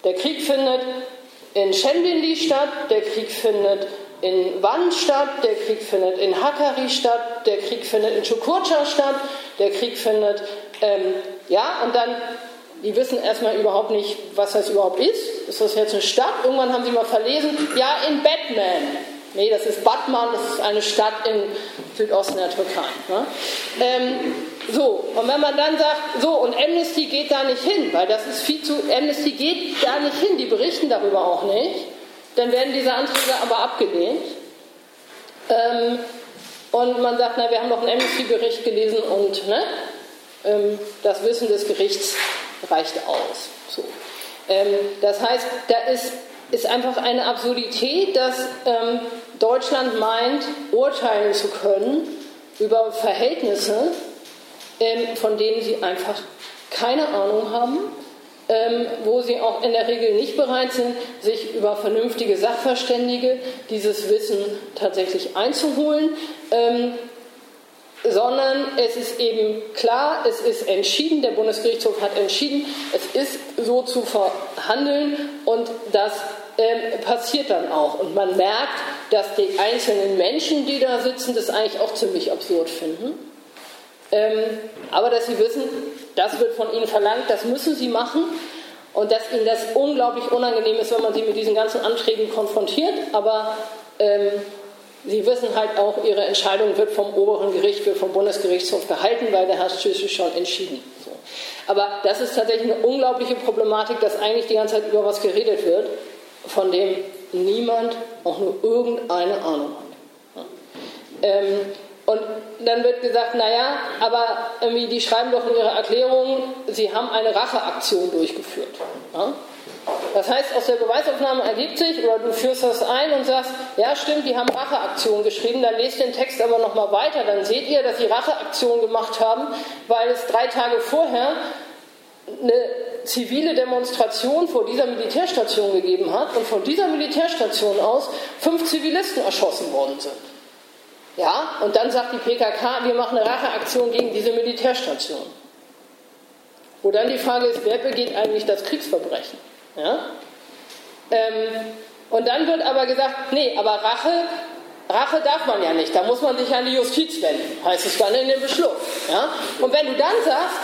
Der Krieg findet in Şemdinli statt, der Krieg findet in Van statt, der Krieg findet in Hakkari statt, der Krieg findet in Çukurca statt, der Krieg findet, ähm, ja, und dann, die wissen erstmal überhaupt nicht, was das überhaupt ist. Ist das jetzt eine Stadt? Irgendwann haben sie mal verlesen, ja, in Batman. Nee, das ist Batman, das ist eine Stadt im Südosten der Türkei. Ne? Ähm, so, und wenn man dann sagt, so, und Amnesty geht da nicht hin, weil das ist viel zu, Amnesty geht da nicht hin, die berichten darüber auch nicht, dann werden diese Anträge aber abgelehnt. Ähm, und man sagt, na, wir haben noch einen Amnesty-Bericht gelesen und ne, das Wissen des Gerichts reicht aus. So. Ähm, das heißt, da ist, ist einfach eine Absurdität, dass ähm, Deutschland meint, urteilen zu können über Verhältnisse, ähm, von denen sie einfach keine Ahnung haben, ähm, wo sie auch in der Regel nicht bereit sind, sich über vernünftige Sachverständige dieses Wissen tatsächlich einzuholen. Sondern es ist eben klar, es ist entschieden, der Bundesgerichtshof hat entschieden, es ist so zu verhandeln und das ähm, passiert dann auch. Und man merkt, dass die einzelnen Menschen, die da sitzen, das eigentlich auch ziemlich absurd finden. Ähm, aber dass sie wissen, das wird von ihnen verlangt, das müssen sie machen und dass ihnen das unglaublich unangenehm ist, wenn man sie mit diesen ganzen Anträgen konfrontiert, aber ähm, sie wissen halt auch, ihre Entscheidung wird vom oberen Gericht, wird vom Bundesgerichtshof gehalten, weil der Herr Schüssel schon entschieden. So. Aber das ist tatsächlich eine unglaubliche Problematik, dass eigentlich die ganze Zeit über was geredet wird, von dem niemand auch nur irgendeine Ahnung hat. Ähm, und dann wird gesagt, naja, aber irgendwie, die schreiben doch in ihrer Erklärung, sie haben eine Racheaktion durchgeführt. Ja? Das heißt, aus der Beweisaufnahme ergibt sich, oder du führst das ein und sagst, ja stimmt, die haben Racheaktion geschrieben, dann lest den Text aber nochmal weiter, dann seht ihr, dass sie Racheaktion gemacht haben, weil es drei Tage vorher eine zivile Demonstration vor dieser Militärstation gegeben hat und von dieser Militärstation aus fünf Zivilisten erschossen worden sind. Ja, und dann sagt die PKK, wir machen eine Racheaktion gegen diese Militärstation. Wo dann die Frage ist, wer begeht eigentlich das Kriegsverbrechen? Ja? Ähm, und dann wird aber gesagt, nee, aber Rache, Rache darf man ja nicht, da muss man sich an die Justiz wenden, heißt es dann in dem Beschluss. Ja? Und wenn du dann sagst,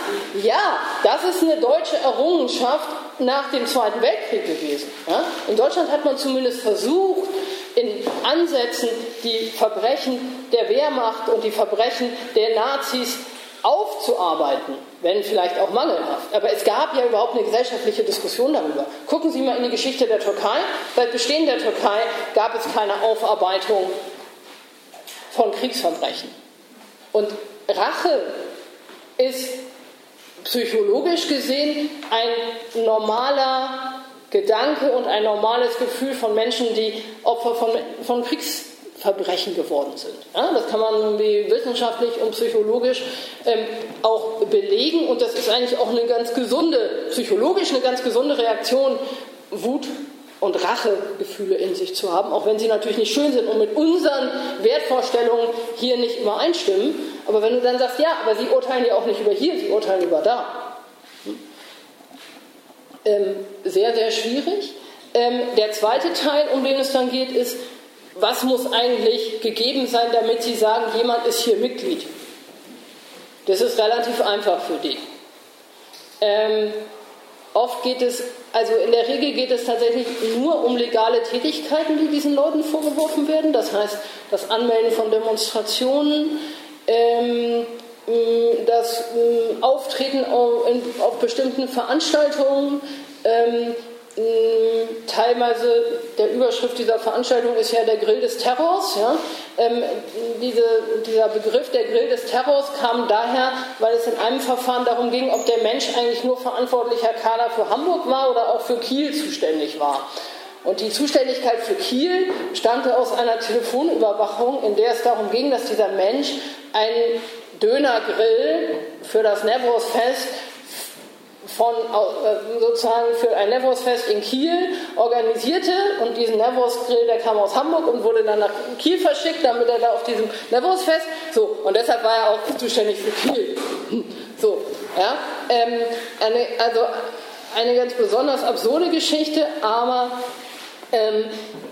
ja, das ist eine deutsche Errungenschaft nach dem Zweiten Weltkrieg gewesen. Ja? In Deutschland hat man zumindest versucht, in Ansätzen die Verbrechen der Wehrmacht und die Verbrechen der Nazis aufzuarbeiten, wenn vielleicht auch mangelhaft. Aber es gab ja überhaupt eine gesellschaftliche Diskussion darüber. Gucken Sie mal in die Geschichte der Türkei. Seit Bestehen der Türkei gab es keine Aufarbeitung von Kriegsverbrechen. Und Rache ist psychologisch gesehen ein normaler Gedanke und ein normales Gefühl von Menschen, die Opfer von, von Kriegsverbrechen geworden sind. Ja, das kann man wissenschaftlich und psychologisch ähm, auch belegen und das ist eigentlich auch eine ganz gesunde, psychologisch eine ganz gesunde Reaktion, Wut und Rachegefühle in sich zu haben, auch wenn sie natürlich nicht schön sind und mit unseren Wertvorstellungen hier nicht immer einstimmen. Aber wenn du dann sagst, ja, aber sie urteilen ja auch nicht über hier, sie urteilen über da ähm, sehr, sehr schwierig. Ähm, der zweite Teil, um den es dann geht, ist, was muss eigentlich gegeben sein, damit Sie sagen, jemand ist hier Mitglied? Das ist relativ einfach für die. Ähm, oft geht es, also in der Regel geht es tatsächlich nur um legale Tätigkeiten, die diesen Leuten vorgeworfen werden. Das heißt, das Anmelden von Demonstrationen, ähm, das ähm, Auftreten auf, bestimmten Veranstaltungen, ähm, teilweise der Überschrift dieser Veranstaltung ist ja der Grill des Terrors. Ja? Ähm, diese, dieser Begriff der Grill des Terrors kam daher, weil es in einem Verfahren darum ging, ob der Mensch eigentlich nur verantwortlicher Kader für Hamburg war oder auch für Kiel zuständig war. Und die Zuständigkeit für Kiel stammte aus einer Telefonüberwachung, in der es darum ging, dass dieser Mensch einen Dönergrill für das Nevros-Fest von, äh, sozusagen für ein Nevros-Fest in Kiel organisierte und diesen Nevros-Grill, der kam aus Hamburg und wurde dann nach Kiel verschickt, damit er da auf diesem Nevros-Fest, so, und deshalb war er auch zuständig für Kiel. So, ja, ähm, eine, also eine ganz besonders absurde Geschichte, aber ähm,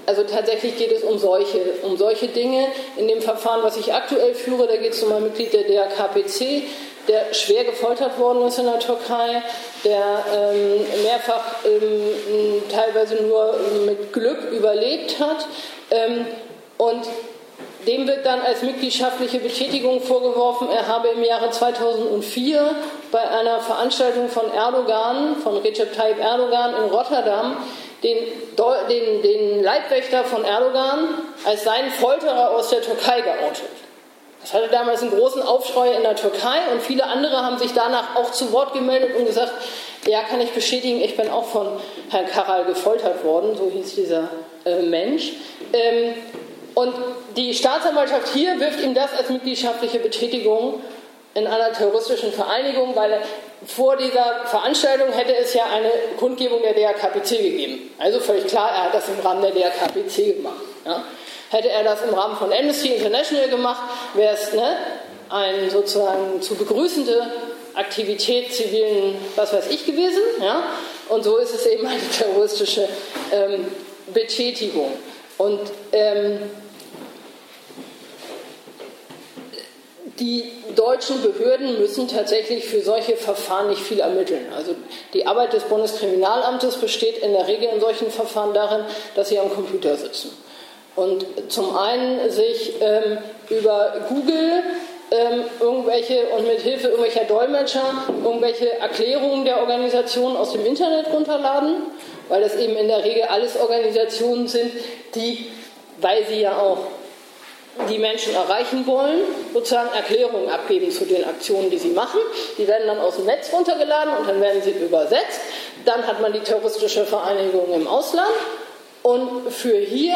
also tatsächlich geht es um solche, um solche Dinge. In dem Verfahren, was ich aktuell führe, da geht es um ein Mitglied der DRKPC, der schwer gefoltert worden ist in der Türkei, der ähm, mehrfach ähm, teilweise nur mit Glück überlebt hat. Ähm, und dem wird dann als mitgliedschaftliche Betätigung vorgeworfen, er habe im Jahre 2004 bei einer Veranstaltung von Erdogan, von Recep Tayyip Erdogan in Rotterdam, den, den, den Leibwächter von Erdogan als seinen Folterer aus der Türkei geoutet. Das hatte damals einen großen Aufschrei in der Türkei und viele andere haben sich danach auch zu Wort gemeldet und gesagt, ja, kann ich bestätigen, ich bin auch von Herrn Karal gefoltert worden, so hieß dieser äh, Mensch. Ähm, und die Staatsanwaltschaft hier wirft ihm das als mitgliedschaftliche Betätigung in einer terroristischen Vereinigung, weil vor dieser Veranstaltung hätte es ja eine Kundgebung der DRKPC gegeben. Also völlig klar, er hat das im Rahmen der DRKPC gemacht. Ja. Hätte er das im Rahmen von Amnesty International gemacht, wäre es ne, eine sozusagen zu begrüßende Aktivität zivilen, was weiß ich, gewesen. Ja? Und so ist es eben eine terroristische ähm, Betätigung. Und ähm, die deutschen Behörden müssen tatsächlich für solche Verfahren nicht viel ermitteln. Also die Arbeit des Bundeskriminalamtes besteht in der Regel in solchen Verfahren darin, dass sie am Computer sitzen und zum einen sich ähm, über Google ähm, irgendwelche und mit Hilfe irgendwelcher Dolmetscher irgendwelche Erklärungen der Organisation aus dem Internet runterladen, weil das eben in der Regel alles Organisationen sind, die, weil sie ja auch die Menschen erreichen wollen, sozusagen Erklärungen abgeben zu den Aktionen, die sie machen. Die werden dann aus dem Netz runtergeladen und dann werden sie übersetzt. Dann hat man die terroristische Vereinigung im Ausland. Und für hier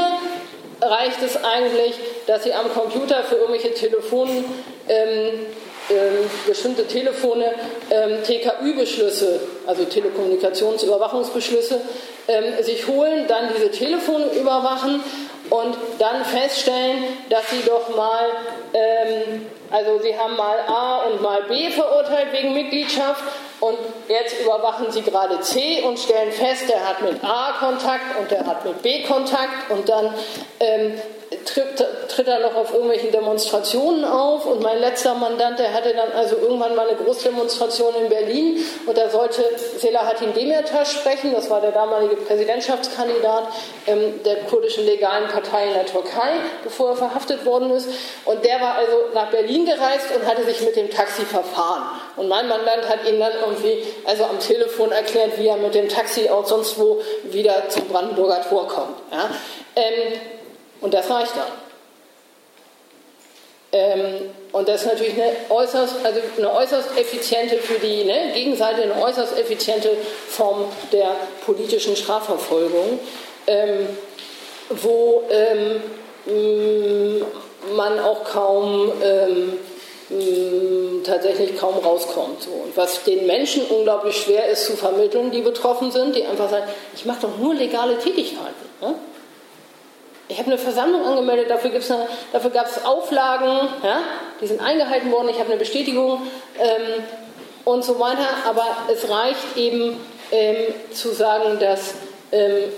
reicht es eigentlich, dass Sie am Computer für irgendwelche Telefonen ähm, ähm, bestimmte Telefone ähm, TKÜ-Beschlüsse, also Telekommunikationsüberwachungsbeschlüsse, ähm, sich holen, dann diese Telefone überwachen und dann feststellen, dass sie doch mal, ähm, also sie haben mal A und mal B verurteilt wegen Mitgliedschaft und jetzt überwachen sie gerade C und stellen fest, der hat mit A Kontakt und der hat mit B Kontakt und dann ähm, tritt, tritt er noch auf irgendwelchen Demonstrationen auf und mein letzter Mandant, der hatte dann also irgendwann mal eine Großdemonstration in Berlin und da sollte Selahattin Demirtas sprechen, das war der damalige Präsidentschaftskandidat ähm, der kurdischen legalen Partei in der Türkei, bevor er verhaftet worden ist und der war also nach Berlin gereist und hatte sich mit dem Taxi verfahren und mein Mandant hat ihn dann irgendwie also am Telefon erklärt, wie er mit dem Taxi auch sonst wo wieder zum Brandenburger Tor kommt. Ja? Ähm, und das reicht dann. Ähm, und das ist natürlich eine äußerst, also eine äußerst effiziente für die ne, Gegenseite, eine äußerst effiziente Form der politischen Strafverfolgung, ähm, wo ähm, man auch kaum ähm, tatsächlich kaum rauskommt. So. Und was den Menschen unglaublich schwer ist zu vermitteln, die betroffen sind, die einfach sagen, ich mache doch nur legale Tätigkeiten. Ne? Ich habe eine Versammlung angemeldet, dafür, dafür gab es Auflagen, ja, die sind eingehalten worden, ich habe eine Bestätigung ähm, und so weiter. Aber es reicht eben ähm, zu sagen, dass ähm,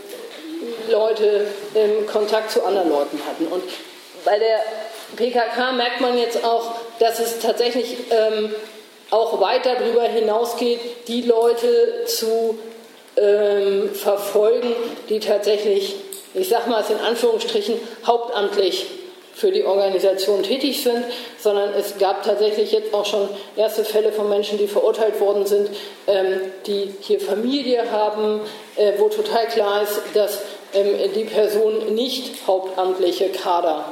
Leute ähm, Kontakt zu anderen Leuten hatten. Und bei der PKK merkt man jetzt auch, dass es tatsächlich ähm, auch weit darüber hinausgeht, die Leute zu ähm, verfolgen, die tatsächlich, ich sage mal es in Anführungsstrichen, hauptamtlich für die Organisation tätig sind, sondern es gab tatsächlich jetzt auch schon erste Fälle von Menschen, die verurteilt worden sind, ähm, die hier Familie haben, äh, wo total klar ist, dass ähm, die Person nicht hauptamtliche Kader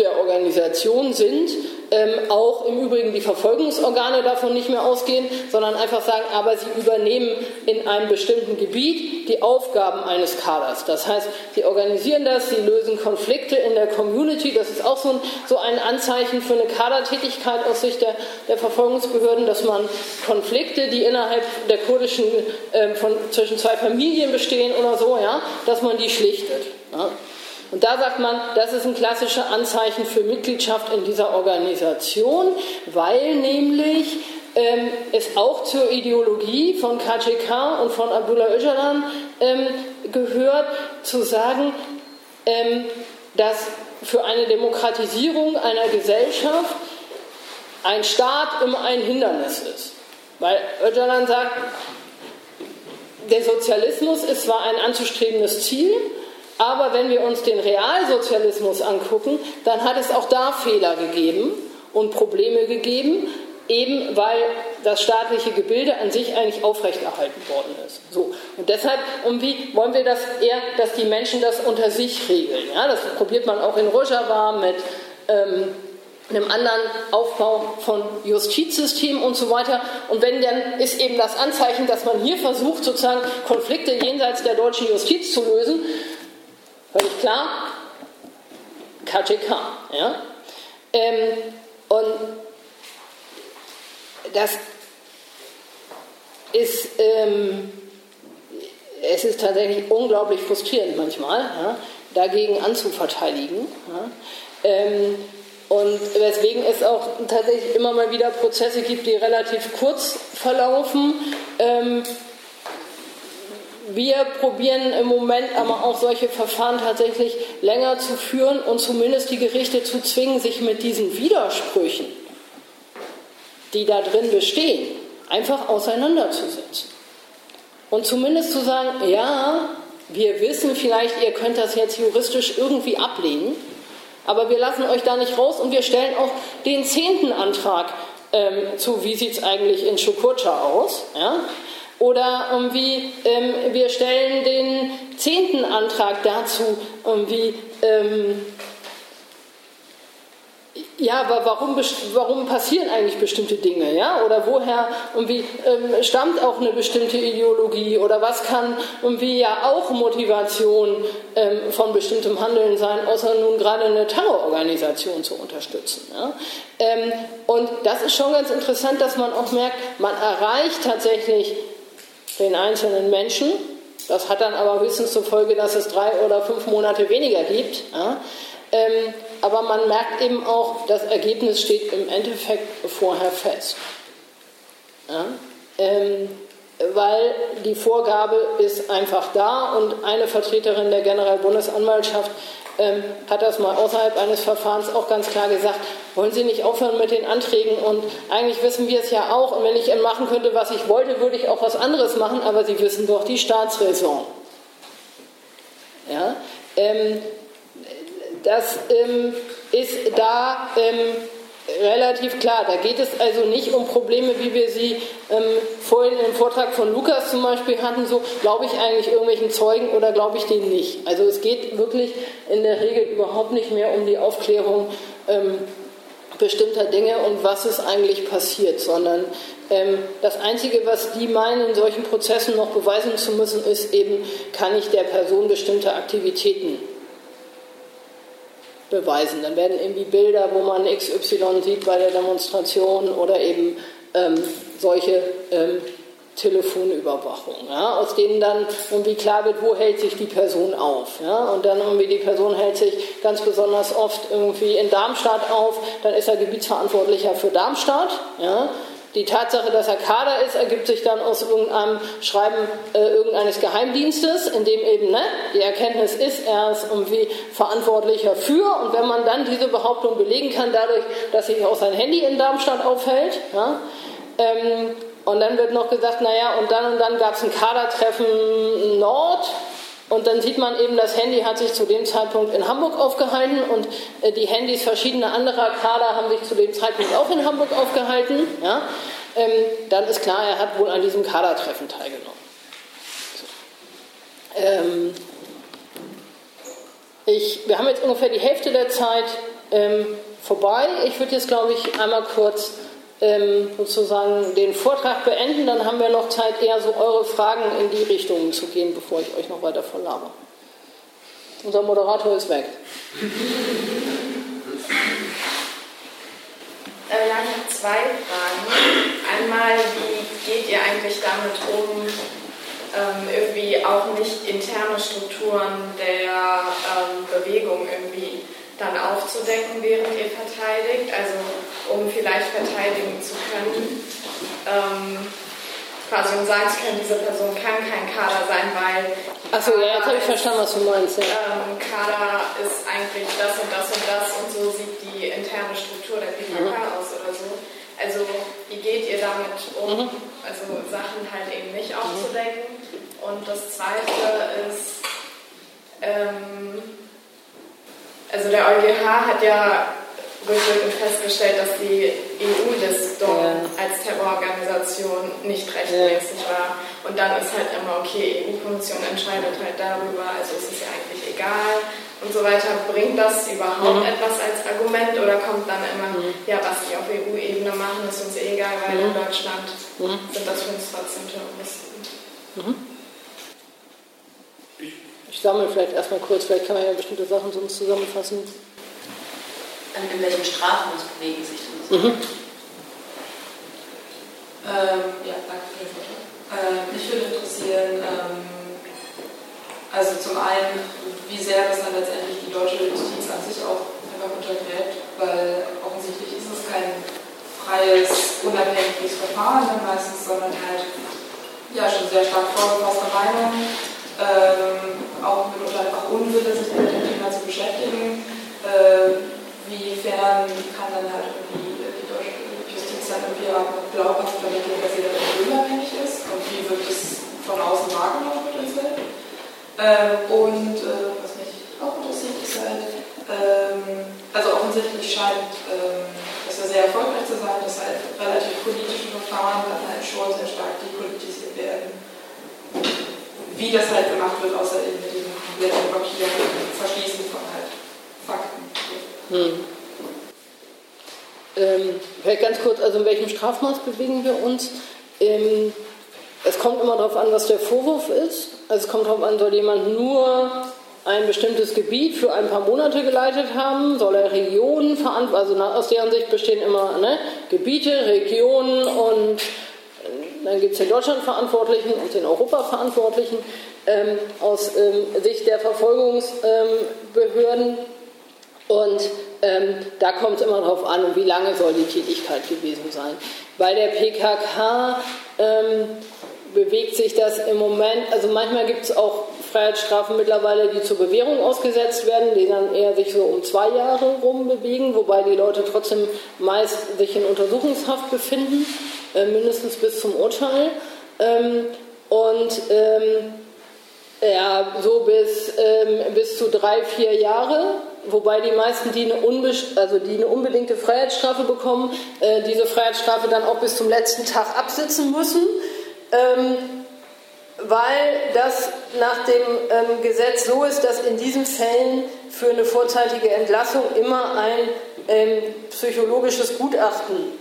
der Organisation sind, ähm, auch im Übrigen die Verfolgungsorgane davon nicht mehr ausgehen, sondern einfach sagen, aber sie übernehmen in einem bestimmten Gebiet die Aufgaben eines Kaders. Das heißt, sie organisieren das, sie lösen Konflikte in der Community. Das ist auch so ein, so ein Anzeichen für eine Kadertätigkeit aus Sicht der, der Verfolgungsbehörden, dass man Konflikte, die innerhalb der kurdischen äh, von, zwischen zwei Familien bestehen oder so, ja, dass man die schlichtet. Ja. Und da sagt man, das ist ein klassisches Anzeichen für Mitgliedschaft in dieser Organisation, weil nämlich ähm, es auch zur Ideologie von KCK und von Abdullah Öcalan ähm, gehört, zu sagen, ähm, dass für eine Demokratisierung einer Gesellschaft ein Staat immer ein Hindernis ist. Weil Öcalan sagt, der Sozialismus ist zwar ein anzustrebendes Ziel, aber wenn wir uns den Realsozialismus angucken, dann hat es auch da Fehler gegeben und Probleme gegeben, eben weil das staatliche Gebilde an sich eigentlich aufrechterhalten worden ist. So. Und deshalb irgendwie wollen wir das eher, dass die Menschen das unter sich regeln. Ja, das probiert man auch in Rojava mit ähm, einem anderen Aufbau von Justizsystemen und so weiter. Und wenn dann ist eben das Anzeichen, dass man hier versucht, sozusagen Konflikte jenseits der deutschen Justiz zu lösen, Völlig klar? KGK. Ja? Ähm, und das ist, ähm, es ist tatsächlich unglaublich frustrierend manchmal, ja, dagegen anzuverteidigen. Ja. Ähm, und weswegen es auch tatsächlich immer mal wieder Prozesse gibt, die relativ kurz verlaufen, ähm, wir probieren im Moment aber auch solche Verfahren tatsächlich länger zu führen und zumindest die Gerichte zu zwingen, sich mit diesen Widersprüchen, die da drin bestehen, einfach auseinanderzusetzen. Und zumindest zu sagen, ja, wir wissen vielleicht, ihr könnt das jetzt juristisch irgendwie ablehnen, aber wir lassen euch da nicht raus und wir stellen auch den zehnten Antrag ähm, zu, wie sieht es eigentlich in Schukurcha aus. Ja? Oder irgendwie, ähm, wir stellen den zehnten Antrag dazu, irgendwie, ähm, ja, aber warum, warum passieren eigentlich bestimmte Dinge, ja? Oder woher irgendwie ähm, stammt auch eine bestimmte Ideologie? Oder was kann irgendwie ja auch Motivation ähm, von bestimmtem Handeln sein, außer nun gerade eine Terrororganisation zu unterstützen? Ja? Ähm, und das ist schon ganz interessant, dass man auch merkt, man erreicht tatsächlich den einzelnen Menschen. Das hat dann aber höchstens zur Folge, dass es drei oder fünf Monate weniger gibt. Ja. Ähm, aber man merkt eben auch, das Ergebnis steht im Endeffekt vorher fest. Ja. Ähm, weil die Vorgabe ist einfach da und eine Vertreterin der Generalbundesanwaltschaft ähm, hat das mal außerhalb eines Verfahrens auch ganz klar gesagt, wollen Sie nicht aufhören mit den Anträgen und eigentlich wissen wir es ja auch und wenn ich machen könnte, was ich wollte, würde ich auch was anderes machen, aber Sie wissen doch die Staatsräson. Ja? Ähm, das ähm, ist da ähm, relativ klar. Da geht es also nicht um Probleme, wie wir sie ähm, vorhin im Vortrag von Lukas zum Beispiel hatten, so glaube ich eigentlich irgendwelchen Zeugen oder glaube ich denen nicht. Also es geht wirklich in der Regel überhaupt nicht mehr um die Aufklärung ähm, bestimmter Dinge und was ist eigentlich passiert, sondern ähm, das Einzige, was die meinen, in solchen Prozessen noch beweisen zu müssen, ist eben, kann ich der Person bestimmte Aktivitäten beweisen. Dann werden irgendwie Bilder, wo man XY sieht bei der Demonstration oder eben ähm, solche ähm, Telefonüberwachung, ja, aus denen dann irgendwie klar wird, wo hält sich die Person auf. Ja, und dann irgendwie die Person hält sich ganz besonders oft irgendwie in Darmstadt auf, dann ist er Gebietsverantwortlicher für Darmstadt. Ja, die Tatsache, dass er Kader ist, ergibt sich dann aus irgendeinem Schreiben äh, irgendeines Geheimdienstes, in dem eben ne, die Erkenntnis ist, er ist irgendwie verantwortlicher für. Und wenn man dann diese Behauptung belegen kann, dadurch, dass sich auch sein Handy in Darmstadt aufhält, ja, ähm, Und dann wird noch gesagt, naja, und dann und dann gab es ein Kadertreffen Nord. Und dann sieht man eben, das Handy hat sich zu dem Zeitpunkt in Hamburg aufgehalten und äh, die Handys verschiedener anderer Kader haben sich zu dem Zeitpunkt auch in Hamburg aufgehalten. Ja? Ähm, dann ist klar, er hat wohl an diesem Kadertreffen teilgenommen. So. Ähm, ich, wir haben jetzt ungefähr die Hälfte der Zeit ähm, vorbei. Ich würde jetzt, glaube ich, einmal kurz ähm, sozusagen den Vortrag beenden. Dann haben wir noch Zeit, eher so eure Fragen in die Richtungen zu gehen, bevor ich euch noch weiter verlabe. Unser Moderator ist weg. Äh, ja, ich habe zwei Fragen. Einmal, wie geht ihr eigentlich damit um, ähm, irgendwie auch nicht interne Strukturen der ähm, Bewegung irgendwie dann aufzudecken, während ihr verteidigt, also um vielleicht verteidigen zu können. Ähm, quasi um sagen zu können, diese Person kann kein Kader sein, weil. Achso, ja, jetzt habe ich verstanden, was du meinst. Ja. Ähm, Kader ist eigentlich das und das und das und so sieht die interne Struktur der PKK mhm. aus oder so. Also, wie geht ihr damit um, mhm. also Sachen halt eben nicht aufzudecken? Und das zweite ist, ähm, also der EuGH hat ja rückwirkend festgestellt, dass die EU-Listung ja. als Terrororganisation nicht rechtmäßig ja. war. Und dann ist halt immer, okay, EU-Kommission entscheidet halt darüber, also ist es ja eigentlich egal und so weiter. Bringt das überhaupt mhm. etwas als Argument oder kommt dann immer, mhm. ja, was die auf EU-Ebene machen, ist uns eh egal, weil in Deutschland mhm. sind das für uns trotzdem Terroristen. Ich sammle vielleicht erstmal kurz, vielleicht kann man ja bestimmte Sachen sonst zusammenfassen. In welchem Strafmaß bewegen sich denn das? Mhm. Ähm, ja, danke für den Vortrag. Ähm, mich würde interessieren, ähm, also zum einen, wie sehr das dann letztendlich die deutsche Justiz an sich auch einfach untergräbt, weil offensichtlich ist es kein freies, unabhängiges Verfahren dann meistens, sondern halt ja schon sehr stark vorgefasste Meinungen ähm, auch mitunter einfach Unwille, sich mit dem Thema zu beschäftigen. Äh, wiefern kann dann halt irgendwie die deutsche Justiz dann irgendwie glaubhaft vermitteln, dass sie dann unabhängig ist und wie wird es von außen wahrgenommen potenziell. Ähm, und äh, was mich auch interessiert, ist halt, ähm, also offensichtlich scheint ähm, das ja sehr erfolgreich zu sein, dass halt relativ politische Verfahren dann halt schon sehr stark depolitisiert werden wie das halt gemacht wird, außer eben mit diesem kompletten Blockieren und Verschließen von halt Fakten. Hm. Ähm, vielleicht ganz kurz, also in welchem Strafmaß bewegen wir uns? Ähm, es kommt immer darauf an, was der Vorwurf ist. Also es kommt darauf an, soll jemand nur ein bestimmtes Gebiet für ein paar Monate geleitet haben? Soll er Regionen verantworten? Also aus deren Sicht bestehen immer ne, Gebiete, Regionen und dann gibt es den Deutschlandverantwortlichen und den Europaverantwortlichen ähm, aus ähm, Sicht der Verfolgungsbehörden. und ähm, da kommt es immer darauf an, wie lange soll die Tätigkeit gewesen sein. Bei der PKK ähm, bewegt sich das im Moment, also manchmal gibt es auch Freiheitsstrafen mittlerweile, die zur Bewährung ausgesetzt werden, die dann eher sich so um zwei Jahre rum bewegen, wobei die Leute trotzdem meist sich in Untersuchungshaft befinden. Äh, mindestens bis zum Urteil. Ähm, und ähm, ja, so bis, ähm, bis zu drei, vier Jahre, wobei die meisten, die eine, also die eine unbedingte Freiheitsstrafe bekommen, äh, diese Freiheitsstrafe dann auch bis zum letzten Tag absitzen müssen, ähm, weil das nach dem ähm, Gesetz so ist, dass in diesen Fällen für eine vorzeitige Entlassung immer ein ähm, psychologisches Gutachten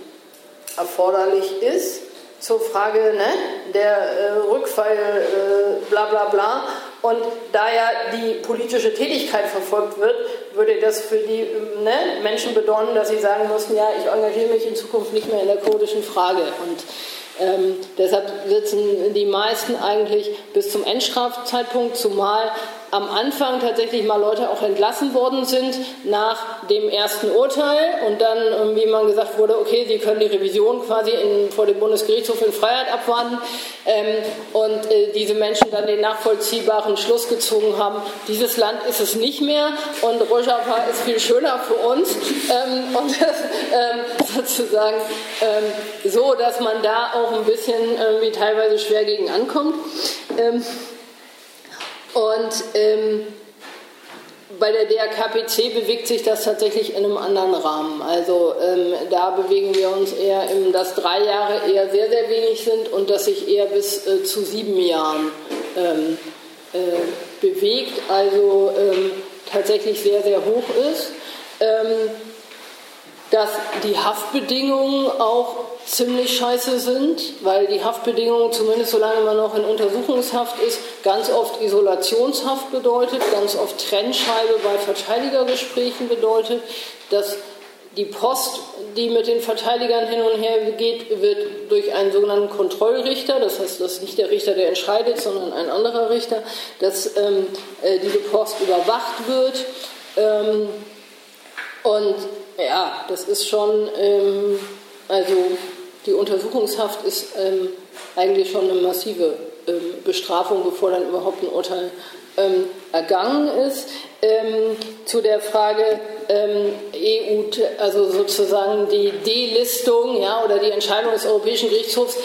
erforderlich ist zur Frage ne, der äh, Rückfall, äh, bla bla bla. Und da ja die politische Tätigkeit verfolgt wird, würde das für die ne, Menschen bedeuten, dass sie sagen mussten, ja, ich engagiere mich in Zukunft nicht mehr in der kurdischen Frage. Und ähm, deshalb sitzen die meisten eigentlich bis zum Endstrafzeitpunkt, zumal am Anfang tatsächlich mal Leute auch entlassen worden sind nach dem ersten Urteil und dann irgendwie mal gesagt wurde, okay, sie können die Revision quasi in, vor dem Bundesgerichtshof in Freiheit abwarten ähm, und äh, diese Menschen dann den nachvollziehbaren Schluss gezogen haben, dieses Land ist es nicht mehr und Rojava ist viel schöner für uns ähm, und ähm, sozusagen ähm, so, dass man da auch ein bisschen irgendwie teilweise schwer gegen ankommt. Ähm, und ähm, bei der DRKPC bewegt sich das tatsächlich in einem anderen Rahmen. Also ähm, da bewegen wir uns eher, im, dass drei Jahre eher sehr, sehr wenig sind und dass sich eher bis äh, zu sieben Jahren ähm, äh, bewegt, also ähm, tatsächlich sehr, sehr hoch ist. Dass die Haftbedingungen auch ziemlich scheiße sind, weil die Haftbedingungen, zumindest solange man noch in Untersuchungshaft ist, ganz oft Isolationshaft bedeutet, ganz oft Trennscheibe bei Verteidigergesprächen bedeutet, dass die Post, die mit den Verteidigern hin und her geht, wird durch einen sogenannten Kontrollrichter, das heißt, das ist nicht der Richter, der entscheidet, sondern ein anderer Richter, dass ähm, äh, diese Post überwacht wird. Ähm, und ja, das ist schon, ähm, also die Untersuchungshaft ist ähm, eigentlich schon eine massive ähm, Bestrafung, bevor dann überhaupt ein Urteil ähm, ergangen ist. Ähm, zu der Frage ähm, EU, also sozusagen die Delistung ja, oder die Entscheidung des Europäischen Gerichtshofs.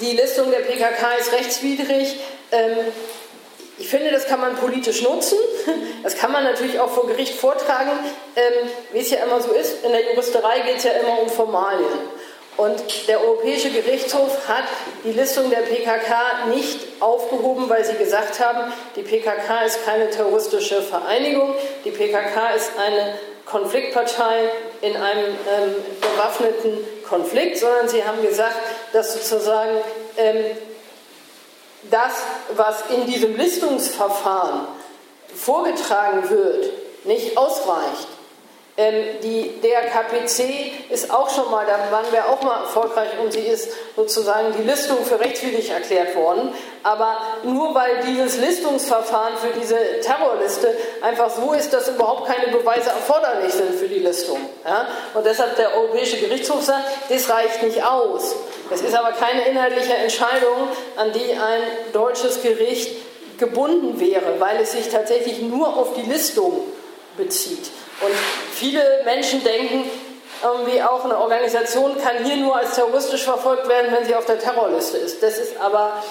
die Listung der PKK ist rechtswidrig. Ich finde, das kann man politisch nutzen. Das kann man natürlich auch vor Gericht vortragen. Ähm, wie es ja immer so ist, in der Juristerei geht es ja immer um Formalien. Und der Europäische Gerichtshof hat die Listung der PKK nicht aufgehoben, weil sie gesagt haben, die PKK ist keine terroristische Vereinigung, die PKK ist eine Konfliktpartei in einem ähm, bewaffneten Konflikt, sondern sie haben gesagt, dass sozusagen ähm, das, was in diesem Listungsverfahren vorgetragen wird, nicht ausreicht. Ähm, die DRKPC ist auch schon mal, da waren wir auch mal erfolgreich und sie ist sozusagen die Listung für rechtswidrig erklärt worden. Aber nur weil dieses Listungsverfahren für diese Terrorliste einfach so ist, dass überhaupt keine Beweise erforderlich sind für die Listung. Ja? Und deshalb der Europäische Gerichtshof sagt, das reicht nicht aus. Es ist aber keine inhaltliche Entscheidung, an die ein deutsches Gericht gebunden wäre, weil es sich tatsächlich nur auf die Listung bezieht. Und viele Menschen denken, irgendwie auch eine Organisation kann hier nur als terroristisch verfolgt werden, wenn sie auf der Terrorliste ist. Das ist aber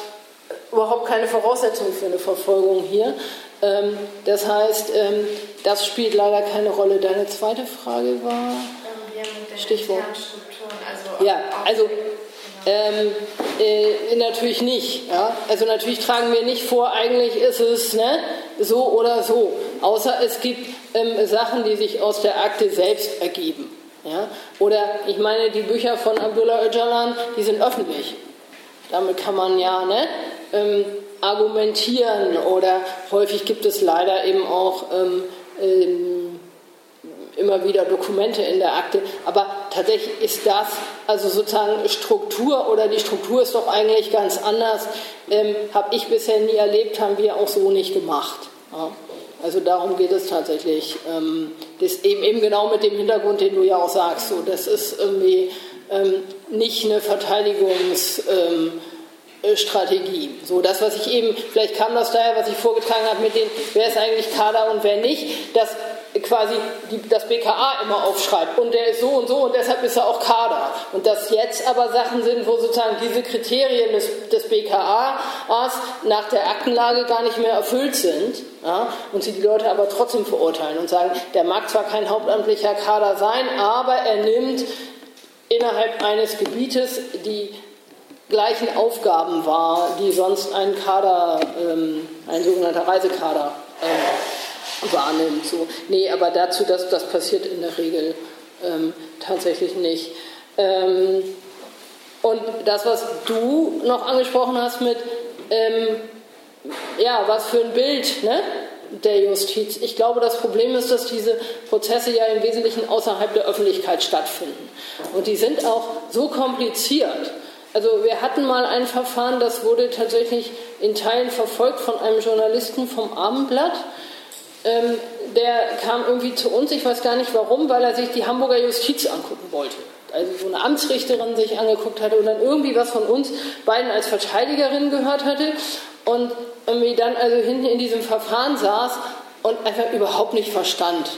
überhaupt keine Voraussetzung für eine Verfolgung hier. Ähm, das heißt, ähm, das spielt leider keine Rolle. Deine zweite Frage war Stichwort. Also ja, also ähm, äh, natürlich nicht. Ja? Also natürlich tragen wir nicht vor, eigentlich ist es ne, so oder so. Außer es gibt ähm, Sachen, die sich aus der Akte selbst ergeben. Ja? Oder ich meine, die Bücher von Abdullah Öcalan, die sind öffentlich. Damit kann man ja ne, ähm, argumentieren. Oder häufig gibt es leider eben auch ähm, ähm immer wieder Dokumente in der Akte. Aber tatsächlich ist das, also sozusagen Struktur oder die Struktur ist doch eigentlich ganz anders, ähm, habe ich bisher nie erlebt, haben wir auch so nicht gemacht. Ja. Also darum geht es tatsächlich. Ähm, das eben, eben genau mit dem Hintergrund, den du ja auch sagst. So, das ist irgendwie ähm, nicht eine Verteidigungsstrategie. Ähm, so, das, was ich eben, vielleicht kam das daher, was ich vorgetragen habe mit den, wer ist eigentlich Kader und wer nicht, dass quasi die, das BKA immer aufschreibt und der ist so und so und deshalb ist er auch Kader. Und dass jetzt aber Sachen sind, wo sozusagen diese Kriterien des, des BKAs nach der Aktenlage gar nicht mehr erfüllt sind ja, und sie die Leute aber trotzdem verurteilen und sagen, der mag zwar kein hauptamtlicher Kader sein, aber er nimmt innerhalb eines Gebietes die gleichen Aufgaben wahr, die sonst ein Kader, ähm, ein sogenannter Reisekader ähm, wahrnimmt. So. Nee, aber dazu, dass das passiert in der Regel ähm, tatsächlich nicht. Ähm, und das, was du noch angesprochen hast mit, ähm, ja, was für ein Bild ne, der Justiz. Ich glaube, das Problem ist, dass diese Prozesse ja im Wesentlichen außerhalb der Öffentlichkeit stattfinden. Und die sind auch so kompliziert, Also wir hatten mal ein Verfahren, das wurde tatsächlich in Teilen verfolgt von einem Journalisten vom Abendblatt. Ähm, der kam irgendwie zu uns, ich weiß gar nicht warum, weil er sich die Hamburger Justiz angucken wollte. Also so eine Amtsrichterin sich angeguckt hatte und dann irgendwie was von uns beiden als Verteidigerin gehört hatte und irgendwie dann also hinten in diesem Verfahren saß und einfach überhaupt nicht verstand,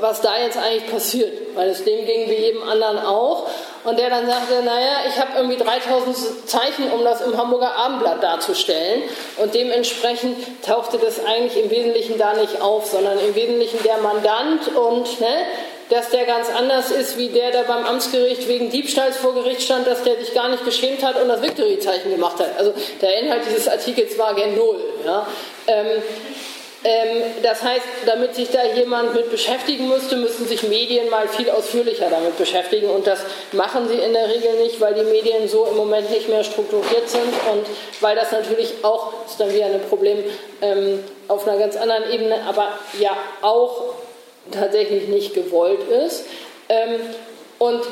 was da jetzt eigentlich passiert, weil es dem ging wie jedem anderen auch. Und der dann sagte, naja, ich habe irgendwie 3000 Zeichen, um das im Hamburger Abendblatt darzustellen. Und dementsprechend tauchte das eigentlich im Wesentlichen da nicht auf, sondern im Wesentlichen der Mandant und ne, dass der ganz anders ist, wie der, der beim Amtsgericht wegen Diebstahls vor Gericht stand, dass der sich gar nicht geschämt hat und das Victory-Zeichen gemacht hat. Also der Inhalt dieses Artikels war gen Null. Ja. Ähm, ähm, das heißt, damit sich da jemand mit beschäftigen müsste, müssen sich Medien mal viel ausführlicher damit beschäftigen. Und das machen sie in der Regel nicht, weil die Medien so im Moment nicht mehr strukturiert sind und weil das natürlich auch, ist dann wieder ein Problem ähm, auf einer ganz anderen Ebene, aber ja auch tatsächlich nicht gewollt ist. Ähm, und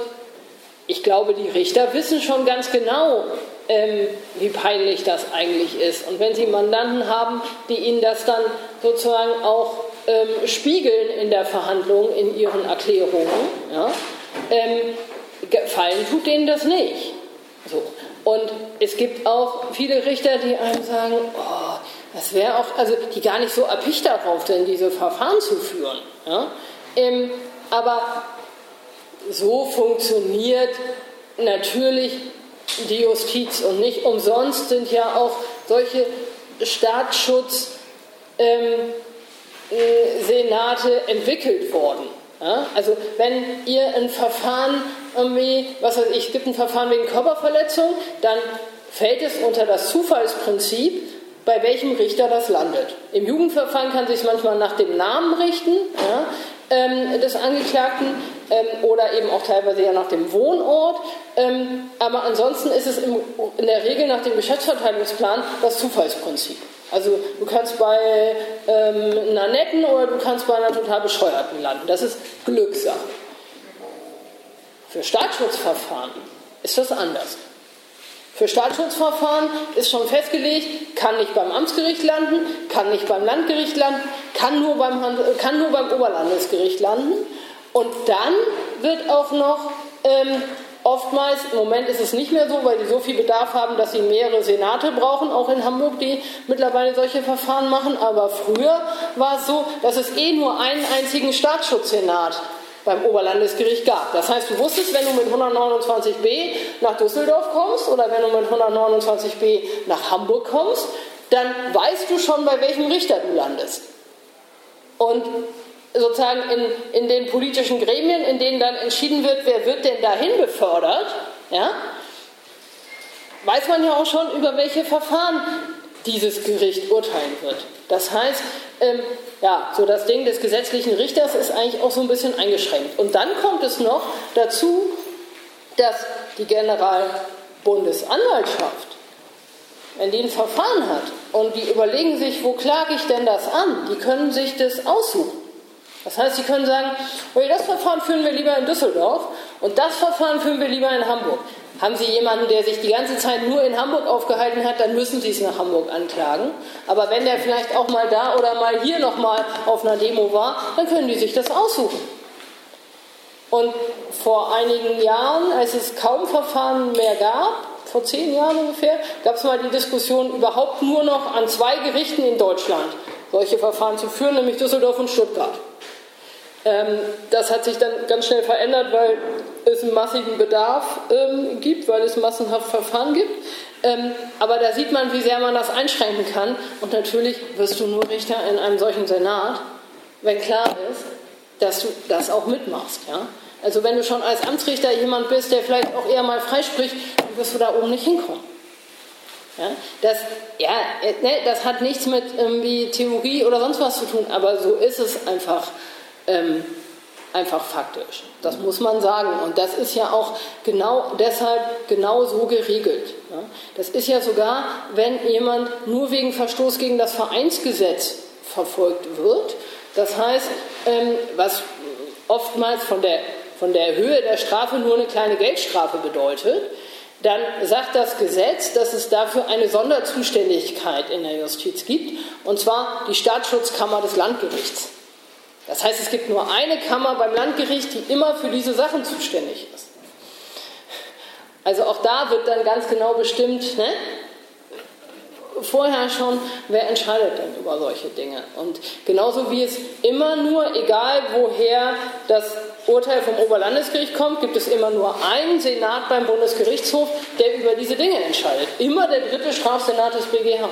ich glaube, die Richter wissen schon ganz genau, ähm, wie peinlich das eigentlich ist. Und wenn Sie Mandanten haben, die Ihnen das dann sozusagen auch ähm, spiegeln in der Verhandlung, in Ihren Erklärungen, ja, gefallen tut denen das nicht. So. Und es gibt auch viele Richter, die einem sagen, oh, das wäre auch, also die gar nicht so erpicht darauf sind, diese Verfahren zu führen. Ja? Ähm, aber so funktioniert natürlich die Justiz. Und nicht umsonst sind ja auch solche Staatsschutzsenate ähm, äh, entwickelt worden. Ja? Also wenn ihr ein Verfahren irgendwie, was weiß ich, es gibt ein Verfahren wegen Körperverletzung, dann fällt es unter das Zufallsprinzip, bei welchem Richter das landet. Im Jugendverfahren kann sich manchmal nach dem Namen richten. Ja? ähm, des Angeklagten ähm, oder eben auch teilweise ja nach dem Wohnort. Ähm, aber ansonsten ist es im, in der Regel nach dem Geschäftsverteilungsplan das Zufallsprinzip. Also du kannst bei ähm, einer netten oder du kannst bei einer total bescheuerten landen. Das ist Glückssache. Für Staatsschutzverfahren ist das anders. Für Staatsschutzverfahren ist schon festgelegt, kann nicht beim Amtsgericht landen, kann nicht beim Landgericht landen, kann nur beim, kann nur beim Oberlandesgericht landen. Und dann wird auch noch ähm, oftmals, im Moment ist es nicht mehr so, weil die so viel Bedarf haben, dass sie mehrere Senate brauchen, auch in Hamburg, die mittlerweile solche Verfahren machen. Aber früher war es so, dass es eh nur einen einzigen Staatsschutzsenat beim Oberlandesgericht gab. Das heißt, du wusstest, wenn du mit 129b nach Düsseldorf kommst oder wenn du mit 129b nach Hamburg kommst, dann weißt du schon, bei welchem Richter du landest. Und sozusagen in, in den politischen Gremien, in denen dann entschieden wird, wer wird denn dahin befördert, ja, weiß man ja auch schon, über welche Verfahren dieses Gericht urteilen wird. Das heißt, ähm, ja, so das Ding des gesetzlichen Richters ist eigentlich auch so ein bisschen eingeschränkt. Und dann kommt es noch dazu, dass die Generalbundesanwaltschaft, wenn die ein Verfahren hat und die überlegen sich, wo klage ich denn das an, die können sich das aussuchen. Das heißt, sie können sagen, okay, das Verfahren führen wir lieber in Düsseldorf und das Verfahren führen wir lieber in Hamburg. Haben Sie jemanden, der sich die ganze Zeit nur in Hamburg aufgehalten hat, dann müssen Sie es nach Hamburg anklagen. Aber wenn der vielleicht auch mal da oder mal hier nochmal auf einer Demo war, dann können die sich das aussuchen. Und vor einigen Jahren, als es kaum Verfahren mehr gab, vor zehn Jahren ungefähr, gab es mal die Diskussion, überhaupt nur noch an zwei Gerichten in Deutschland solche Verfahren zu führen, nämlich Düsseldorf und Stuttgart. Ähm, das hat sich dann ganz schnell verändert, weil es einen massiven Bedarf ähm, gibt, weil es massenhaft Verfahren gibt. Ähm, aber da sieht man, wie sehr man das einschränken kann. Und natürlich wirst du nur Richter in einem solchen Senat, wenn klar ist, dass du das auch mitmachst. Ja? Also wenn du schon als Amtsrichter jemand bist, der vielleicht auch eher mal freispricht, dann wirst du da oben nicht hinkommen. Ja, das, ja, äh, ne, das hat nichts mit irgendwie Theorie oder sonst was zu tun, aber so ist es einfach ähm, einfach faktisch. Das muss man sagen. Und das ist ja auch genau deshalb genau so geregelt. Das ist ja sogar, wenn jemand nur wegen Verstoß gegen das Vereinsgesetz verfolgt wird. Das heißt, ähm, was oftmals von der, von der Höhe der Strafe nur eine kleine Geldstrafe bedeutet, dann sagt das Gesetz, dass es dafür eine Sonderzuständigkeit in der Justiz gibt, und zwar die Staatsschutzkammer des Landgerichts. Das heißt, es gibt nur eine Kammer beim Landgericht, die immer für diese Sachen zuständig ist. Also auch da wird dann ganz genau bestimmt, ne? vorher schon, wer entscheidet denn über solche Dinge. Und genauso wie es immer nur, egal woher das Urteil vom Oberlandesgericht kommt, gibt es immer nur einen Senat beim Bundesgerichtshof, der über diese Dinge entscheidet. Immer der dritte Strafsenat des BGH.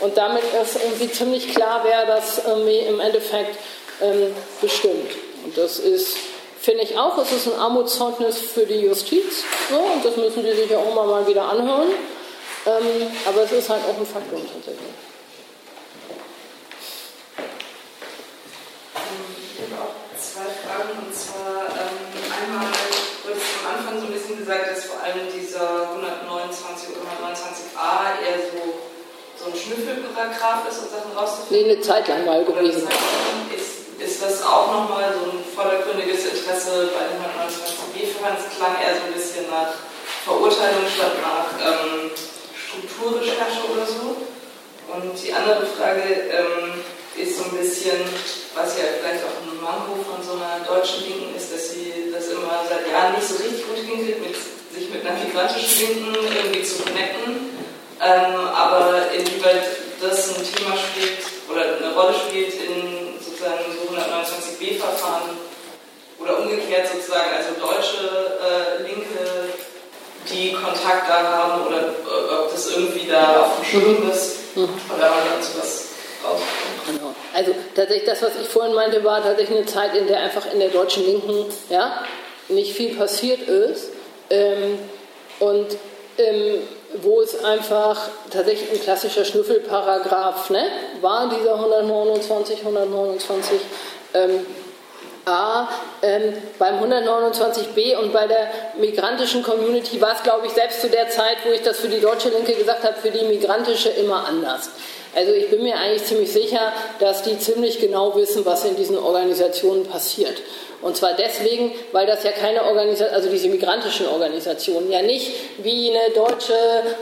Und damit ist irgendwie ziemlich klar, wer das im Endeffekt ähm, bestimmt. Und das ist, finde ich auch, es ist ein Armutszeugnis für die Justiz. So, und das müssen die sich ja auch mal wieder anhören. Ähm, aber es ist halt auch ein Faktum tatsächlich. Zwei Fragen. Und zwar ähm, einmal wurde es am Anfang so ein bisschen gesagt, dass vor allem dieser 129 oder 129a eher so so ein Schnüffelparagraph ist, um Sachen rauszufinden? Nee, eine Zeit lang mal gewesen. Ist, ist das auch nochmal so ein vordergründiges Interesse bei den 129b-Verfahren? Es klang eher so ein bisschen nach Verurteilung statt nach ähm, Strukturrecherche oder so. Und die andere Frage ähm, ist so ein bisschen, was ja vielleicht auch ein Manko von so einer deutschen Linken ist, dass sie das immer seit Jahren nicht so richtig gut hinkriegt, mit, sich mit einer migrantischen Linken irgendwie zu connecten ähm, aber inwieweit das ein Thema spielt oder eine Rolle spielt in sozusagen so 129b-Verfahren oder umgekehrt sozusagen, also deutsche äh, Linke, die Kontakt da haben oder äh, ob das irgendwie da auf dem Schirm ist mhm. oder man dazu was rauskommt. Genau. Also tatsächlich das, was ich vorhin meinte, war tatsächlich eine Zeit, in der einfach in der deutschen Linken ja, nicht viel passiert ist. Ähm, und ähm, wo es einfach tatsächlich ein klassischer Schnüffelparagraph ne, war, dieser 129, 129 ähm, A. Ähm, beim 129b und bei der migrantischen Community war es, glaube ich, selbst zu der Zeit, wo ich das für die deutsche Linke gesagt habe, für die migrantische immer anders. Also ich bin mir eigentlich ziemlich sicher, dass die ziemlich genau wissen, was in diesen Organisationen passiert. Und zwar deswegen, weil das ja keine Organisation, also diese migrantischen Organisationen, ja nicht wie eine deutsche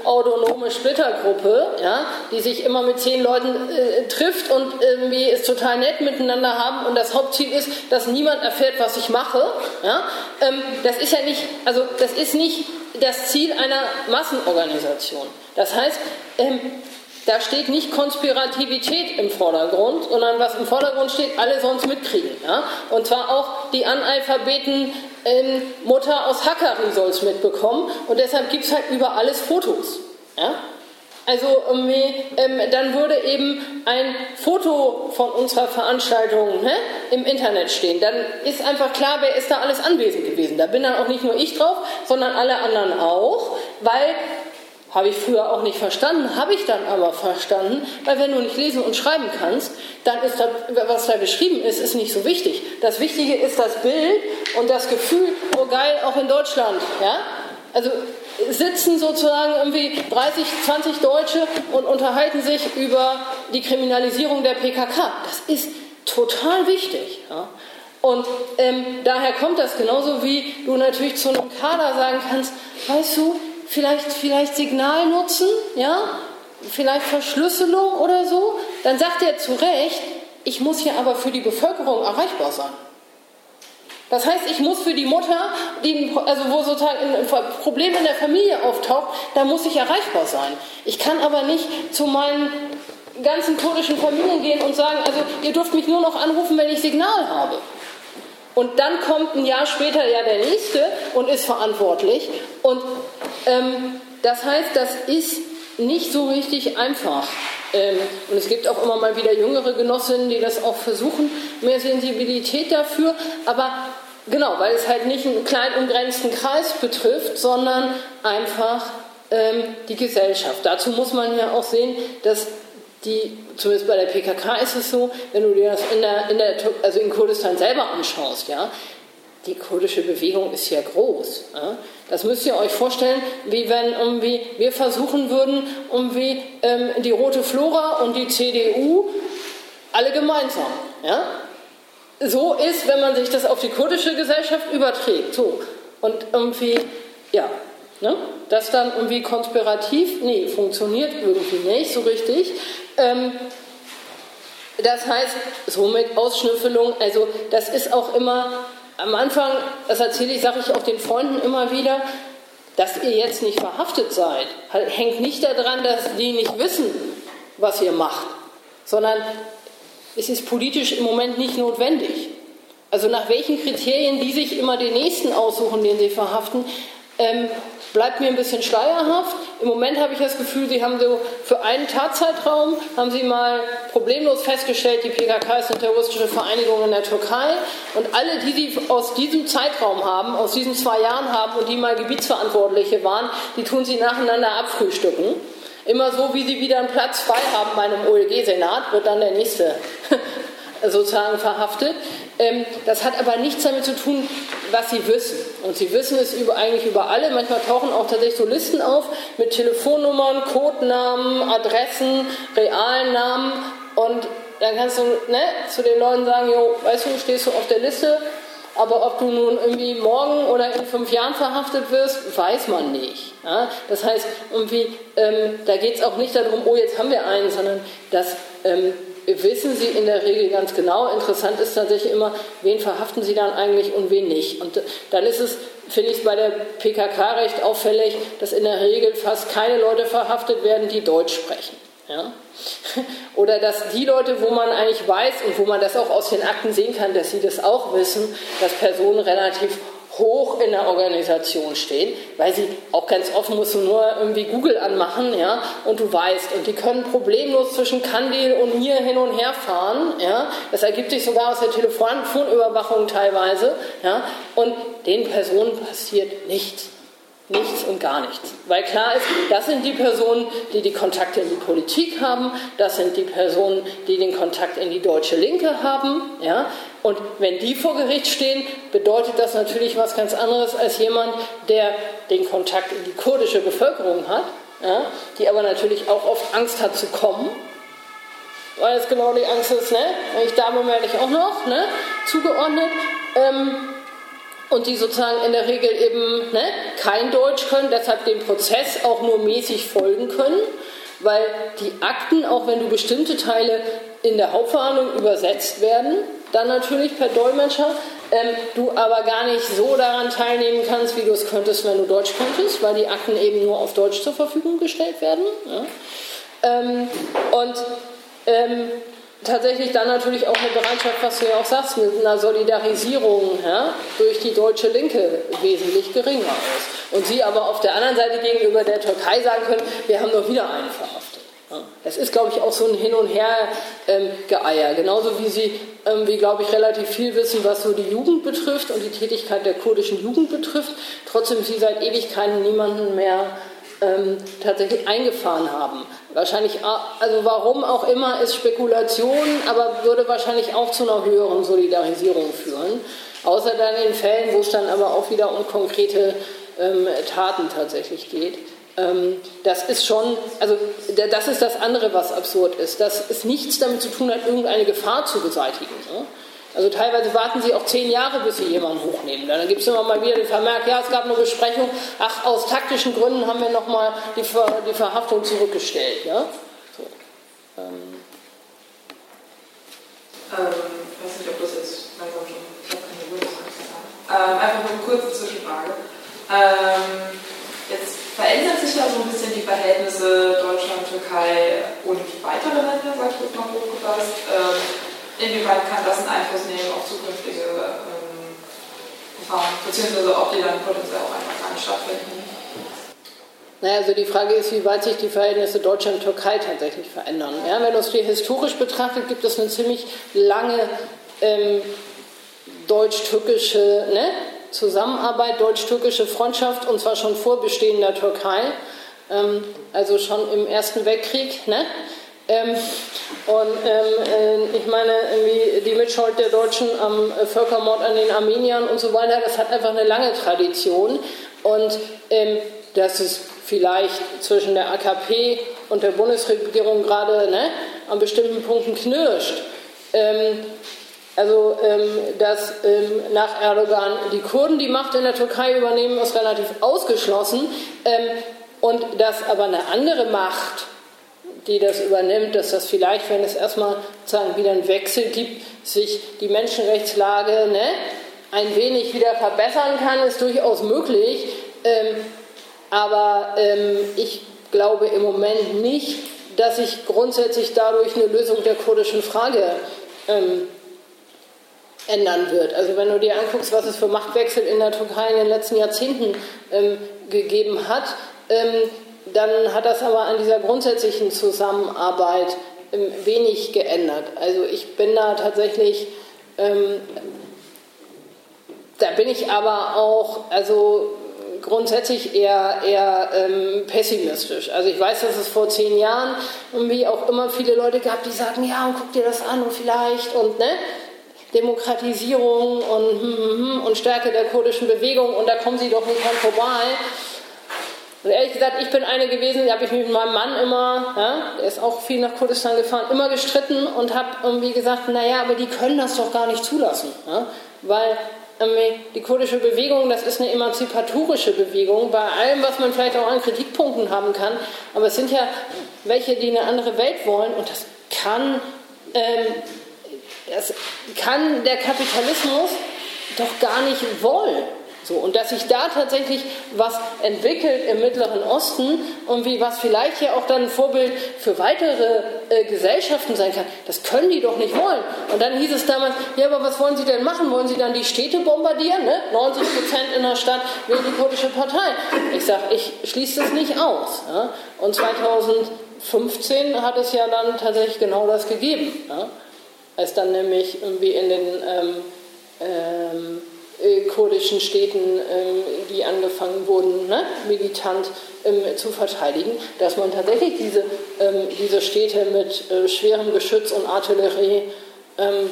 autonome Splittergruppe, ja, die sich immer mit zehn Leuten äh, trifft und irgendwie es total nett miteinander haben und das Hauptziel ist, dass niemand erfährt, was ich mache. Ja, ähm, das ist ja nicht, also das ist nicht das Ziel einer Massenorganisation. Das heißt, ähm, da steht nicht Konspirativität im Vordergrund, sondern was im Vordergrund steht, alle sonst mitkriegen. Ja? Und zwar auch die Analphabeten ähm, Mutter aus Hackari soll es mitbekommen. Und deshalb gibt es halt über alles Fotos. Ja? Also ähm, dann würde eben ein Foto von unserer Veranstaltung ne, im Internet stehen. Dann ist einfach klar, wer ist da alles anwesend gewesen. Da bin dann auch nicht nur ich drauf, sondern alle anderen auch, weil habe ich früher auch nicht verstanden, habe ich dann aber verstanden, weil wenn du nicht lesen und schreiben kannst, dann ist das, was da geschrieben ist, ist nicht so wichtig. Das Wichtige ist das Bild und das Gefühl, oh geil, auch in Deutschland. Ja? Also sitzen sozusagen irgendwie 30, 20 Deutsche und unterhalten sich über die Kriminalisierung der PKK. Das ist total wichtig. Ja? Und ähm, daher kommt das genauso wie du natürlich zu einem Kader sagen kannst, weißt du, vielleicht, vielleicht Signal nutzen, ja, vielleicht Verschlüsselung oder so, dann sagt er zu Recht, ich muss hier aber für die Bevölkerung erreichbar sein. Das heißt, ich muss für die Mutter, die, also wo sozusagen ein Problem in der Familie auftaucht, da muss ich erreichbar sein. Ich kann aber nicht zu meinen ganzen kurdischen Familien gehen und sagen, also ihr dürft mich nur noch anrufen, wenn ich Signal habe. Und dann kommt ein Jahr später ja der nächste und ist verantwortlich. Und ähm, das heißt, das ist nicht so richtig einfach. Ähm, und es gibt auch immer mal wieder jüngere Genossinnen, die das auch versuchen, mehr Sensibilität dafür. Aber genau, weil es halt nicht einen klein umgrenzten Kreis betrifft, sondern einfach ähm, die Gesellschaft. Dazu muss man ja auch sehen, dass die, zumindest bei der PKK ist es so, wenn du dir das in, der, in, der, also in Kurdistan selber anschaust, ja, die kurdische Bewegung ist ja groß. Ja. Das müsst ihr euch vorstellen, wie wenn irgendwie wir versuchen würden, irgendwie ähm, die Rote Flora und die CDU alle gemeinsam. Ja. So ist, wenn man sich das auf die kurdische Gesellschaft überträgt. So. Und irgendwie Ja, ne? das dann irgendwie konspirativ, nee, funktioniert irgendwie nicht so richtig. Ähm, das heißt, somit Ausschnüffelung, also das ist auch immer am Anfang, das erzähle ich, sage ich auch den Freunden immer wieder, dass ihr jetzt nicht verhaftet seid, hängt nicht daran, dass die nicht wissen, was ihr macht, sondern es ist politisch im Moment nicht notwendig. Also nach welchen Kriterien die sich immer den nächsten aussuchen, den sie verhaften, ähm, bleibt mir ein bisschen schleierhaft. Im Moment habe ich das Gefühl, Sie haben so für einen Tatzeitraum haben Sie mal problemlos festgestellt, die PKK ist eine terroristische Vereinigung in der Türkei und alle, die Sie aus diesem Zeitraum haben, aus diesen zwei Jahren haben und die mal Gebietsverantwortliche waren, die tun Sie nacheinander abfrühstücken. Immer so, wie Sie wieder einen Platz frei haben bei einem OLG-Senat, wird dann der nächste sozusagen verhaftet. Ähm, das hat aber nichts damit zu tun, was sie wissen. Und sie wissen es über, eigentlich über alle. Manchmal tauchen auch tatsächlich so Listen auf mit Telefonnummern, Codenamen, Adressen, realen Namen. Und dann kannst du ne, zu den Leuten sagen, jo, weißt du, stehst du auf der Liste, aber ob du nun irgendwie morgen oder in fünf Jahren verhaftet wirst, weiß man nicht. Ja? Das heißt, irgendwie, ähm, da geht es auch nicht darum, oh, jetzt haben wir einen, sondern dass ähm, wissen Sie in der Regel ganz genau. Interessant ist tatsächlich immer, wen verhaften Sie dann eigentlich und wen nicht. Und dann ist es, finde ich, bei der PKK recht auffällig, dass in der Regel fast keine Leute verhaftet werden, die Deutsch sprechen. Ja? Oder dass die Leute, wo man eigentlich weiß und wo man das auch aus den Akten sehen kann, dass sie das auch wissen, dass Personen relativ hoch in der Organisation stehen, weil sie auch ganz offen musst du nur irgendwie Google anmachen, ja, und du weißt, und die können problemlos zwischen Kandil und mir hin und her fahren, ja, das ergibt sich sogar aus der Telefonüberwachung teilweise, ja, und den Personen passiert nichts. Nichts und gar nichts. Weil klar ist, das sind die Personen, die die Kontakte in die Politik haben, das sind die Personen, die den Kontakt in die deutsche Linke haben. Ja? Und wenn die vor Gericht stehen, bedeutet das natürlich was ganz anderes als jemand, der den Kontakt in die kurdische Bevölkerung hat, ja? die aber natürlich auch oft Angst hat zu kommen. Weil es genau die Angst ist, ne? Ich Dame melde ich auch noch, ne? Zugeordnet. Ähm, und die sozusagen in der Regel eben ne, kein Deutsch können, deshalb dem Prozess auch nur mäßig folgen können, weil die Akten, auch wenn du bestimmte Teile in der Hauptverhandlung übersetzt werden, dann natürlich per Dolmetscher, ähm, du aber gar nicht so daran teilnehmen kannst, wie du es könntest, wenn du Deutsch könntest, weil die Akten eben nur auf Deutsch zur Verfügung gestellt werden. Ja. Ähm, und ähm, tatsächlich dann natürlich auch eine Bereitschaft, was du ja auch sagst, mit einer Solidarisierung ja, durch die deutsche Linke wesentlich geringer ist. Und sie aber auf der anderen Seite gegenüber der Türkei sagen können, wir haben noch wieder einen verhaftet. Das ist, glaube ich, auch so ein Hin und Her ähm. Genauso wie sie, ähm, wie glaube ich, relativ viel wissen, was so die Jugend betrifft und die Tätigkeit der kurdischen Jugend betrifft. Trotzdem sie seit Ewigkeiten niemanden mehr ähm, tatsächlich eingefahren haben. Wahrscheinlich, also warum auch immer, ist Spekulation, aber würde wahrscheinlich auch zu einer höheren Solidarisierung führen. Außer dann in Fällen, wo es dann aber auch wieder um konkrete ähm, Taten tatsächlich geht. Ähm, das ist schon, also das ist das andere, was absurd ist, dass es nichts damit zu tun hat, irgendeine Gefahr zu beseitigen. Also teilweise warten sie auch zehn Jahre, bis sie jemanden hochnehmen. Dann gibt es immer mal wieder den Vermerk, ja, es gab eine Besprechung, ach, aus taktischen Gründen haben wir nochmal die, Ver die Verhaftung zurückgestellt. Ja? So. Ähm. Ähm, ich weiß nicht, ob das jetzt langsam schon, ich habe keine ähm, Einfach nur eine kurze Zwischenfrage. Ähm, jetzt verändern sich ja so ein bisschen die Verhältnisse Deutschland, Türkei und weitere Länder, sag ich jetzt mal hochgefasst. Ähm, inwieweit kann das einen Einfluss nehmen auf zukünftige ähm, Verfahren, beziehungsweise ob die dann potenziell auch einfach gar nicht stattfinden? Naja, also die Frage ist, wie weit sich die Verhältnisse Deutschland-Türkei tatsächlich verändern. Ja, wenn man es historisch betrachtet, gibt es eine ziemlich lange ähm, deutsch-türkische ne, Zusammenarbeit, deutsch-türkische Freundschaft, und zwar schon vor Bestehen der Türkei, ähm, also schon im Ersten Weltkrieg. Ne? Ähm, und ähm, äh, ich meine, die Mitschuld der Deutschen am äh, Völkermord an den Armeniern und so weiter, das hat einfach eine lange Tradition. Und ähm, dass es vielleicht zwischen der AKP und der Bundesregierung gerade ne, an bestimmten Punkten knirscht. Ähm, Also, ähm, dass ähm, nach Erdogan die Kurden die Macht in der Türkei übernehmen, ist relativ ausgeschlossen. Ähm, und dass aber eine andere Macht, die das übernimmt, dass das vielleicht, wenn es erstmal sozusagen wieder einen Wechsel gibt, sich die Menschenrechtslage ne, ein wenig wieder verbessern kann, ist durchaus möglich. Ähm, aber ähm, ich glaube im Moment nicht, dass sich grundsätzlich dadurch eine Lösung der kurdischen Frage ähm, ändern wird. Also wenn du dir anguckst, was es für Machtwechsel in der Türkei in den letzten Jahrzehnten ähm, gegeben hat, ähm, dann hat das aber an dieser grundsätzlichen Zusammenarbeit ähm, wenig geändert. Also ich bin da tatsächlich, ähm, da bin ich aber auch, also grundsätzlich eher, eher ähm, pessimistisch. Also ich weiß, dass es vor zehn Jahren irgendwie auch immer viele Leute gab, die sagten, ja, und guck dir das an und vielleicht und ne, Demokratisierung und, hm, hm, hm, und Stärke der kurdischen Bewegung und da kommen sie doch nicht dran vorbei. Und ehrlich gesagt, ich bin eine gewesen, die habe ich mit meinem Mann immer, ja, der ist auch viel nach Kurdistan gefahren, immer gestritten und habe irgendwie gesagt, naja, aber die können das doch gar nicht zulassen. Ja, weil die kurdische Bewegung, das ist eine emanzipatorische Bewegung, bei allem, was man vielleicht auch an Kritikpunkten haben kann. Aber es sind ja welche, die eine andere Welt wollen und das kann, ähm, das kann der Kapitalismus doch gar nicht wollen. So, und dass sich da tatsächlich was entwickelt im Mittleren Osten und wie was vielleicht ja auch dann ein Vorbild für weitere äh, Gesellschaften sein kann, das können die doch nicht wollen. Und dann hieß es damals, ja, aber was wollen Sie denn machen? Wollen Sie dann die Städte bombardieren? Ne? 90 Prozent in der Stadt wählen die kurdische Partei. Ich sage, ich schließe das nicht aus. Ja? Und 2015 hat es ja dann tatsächlich genau das gegeben. Ja? Als dann nämlich irgendwie in den ähm, ähm, äh, kurdischen Städten, ähm, die angefangen wurden, ne, militant ähm, zu verteidigen, dass man tatsächlich diese, ähm, diese Städte mit äh, schwerem Geschütz und Artillerie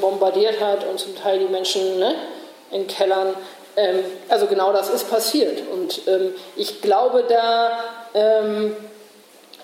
bombardiert hat und zum Teil die Menschen ne, in Kellern. also genau das ist passiert. Und ich glaube, da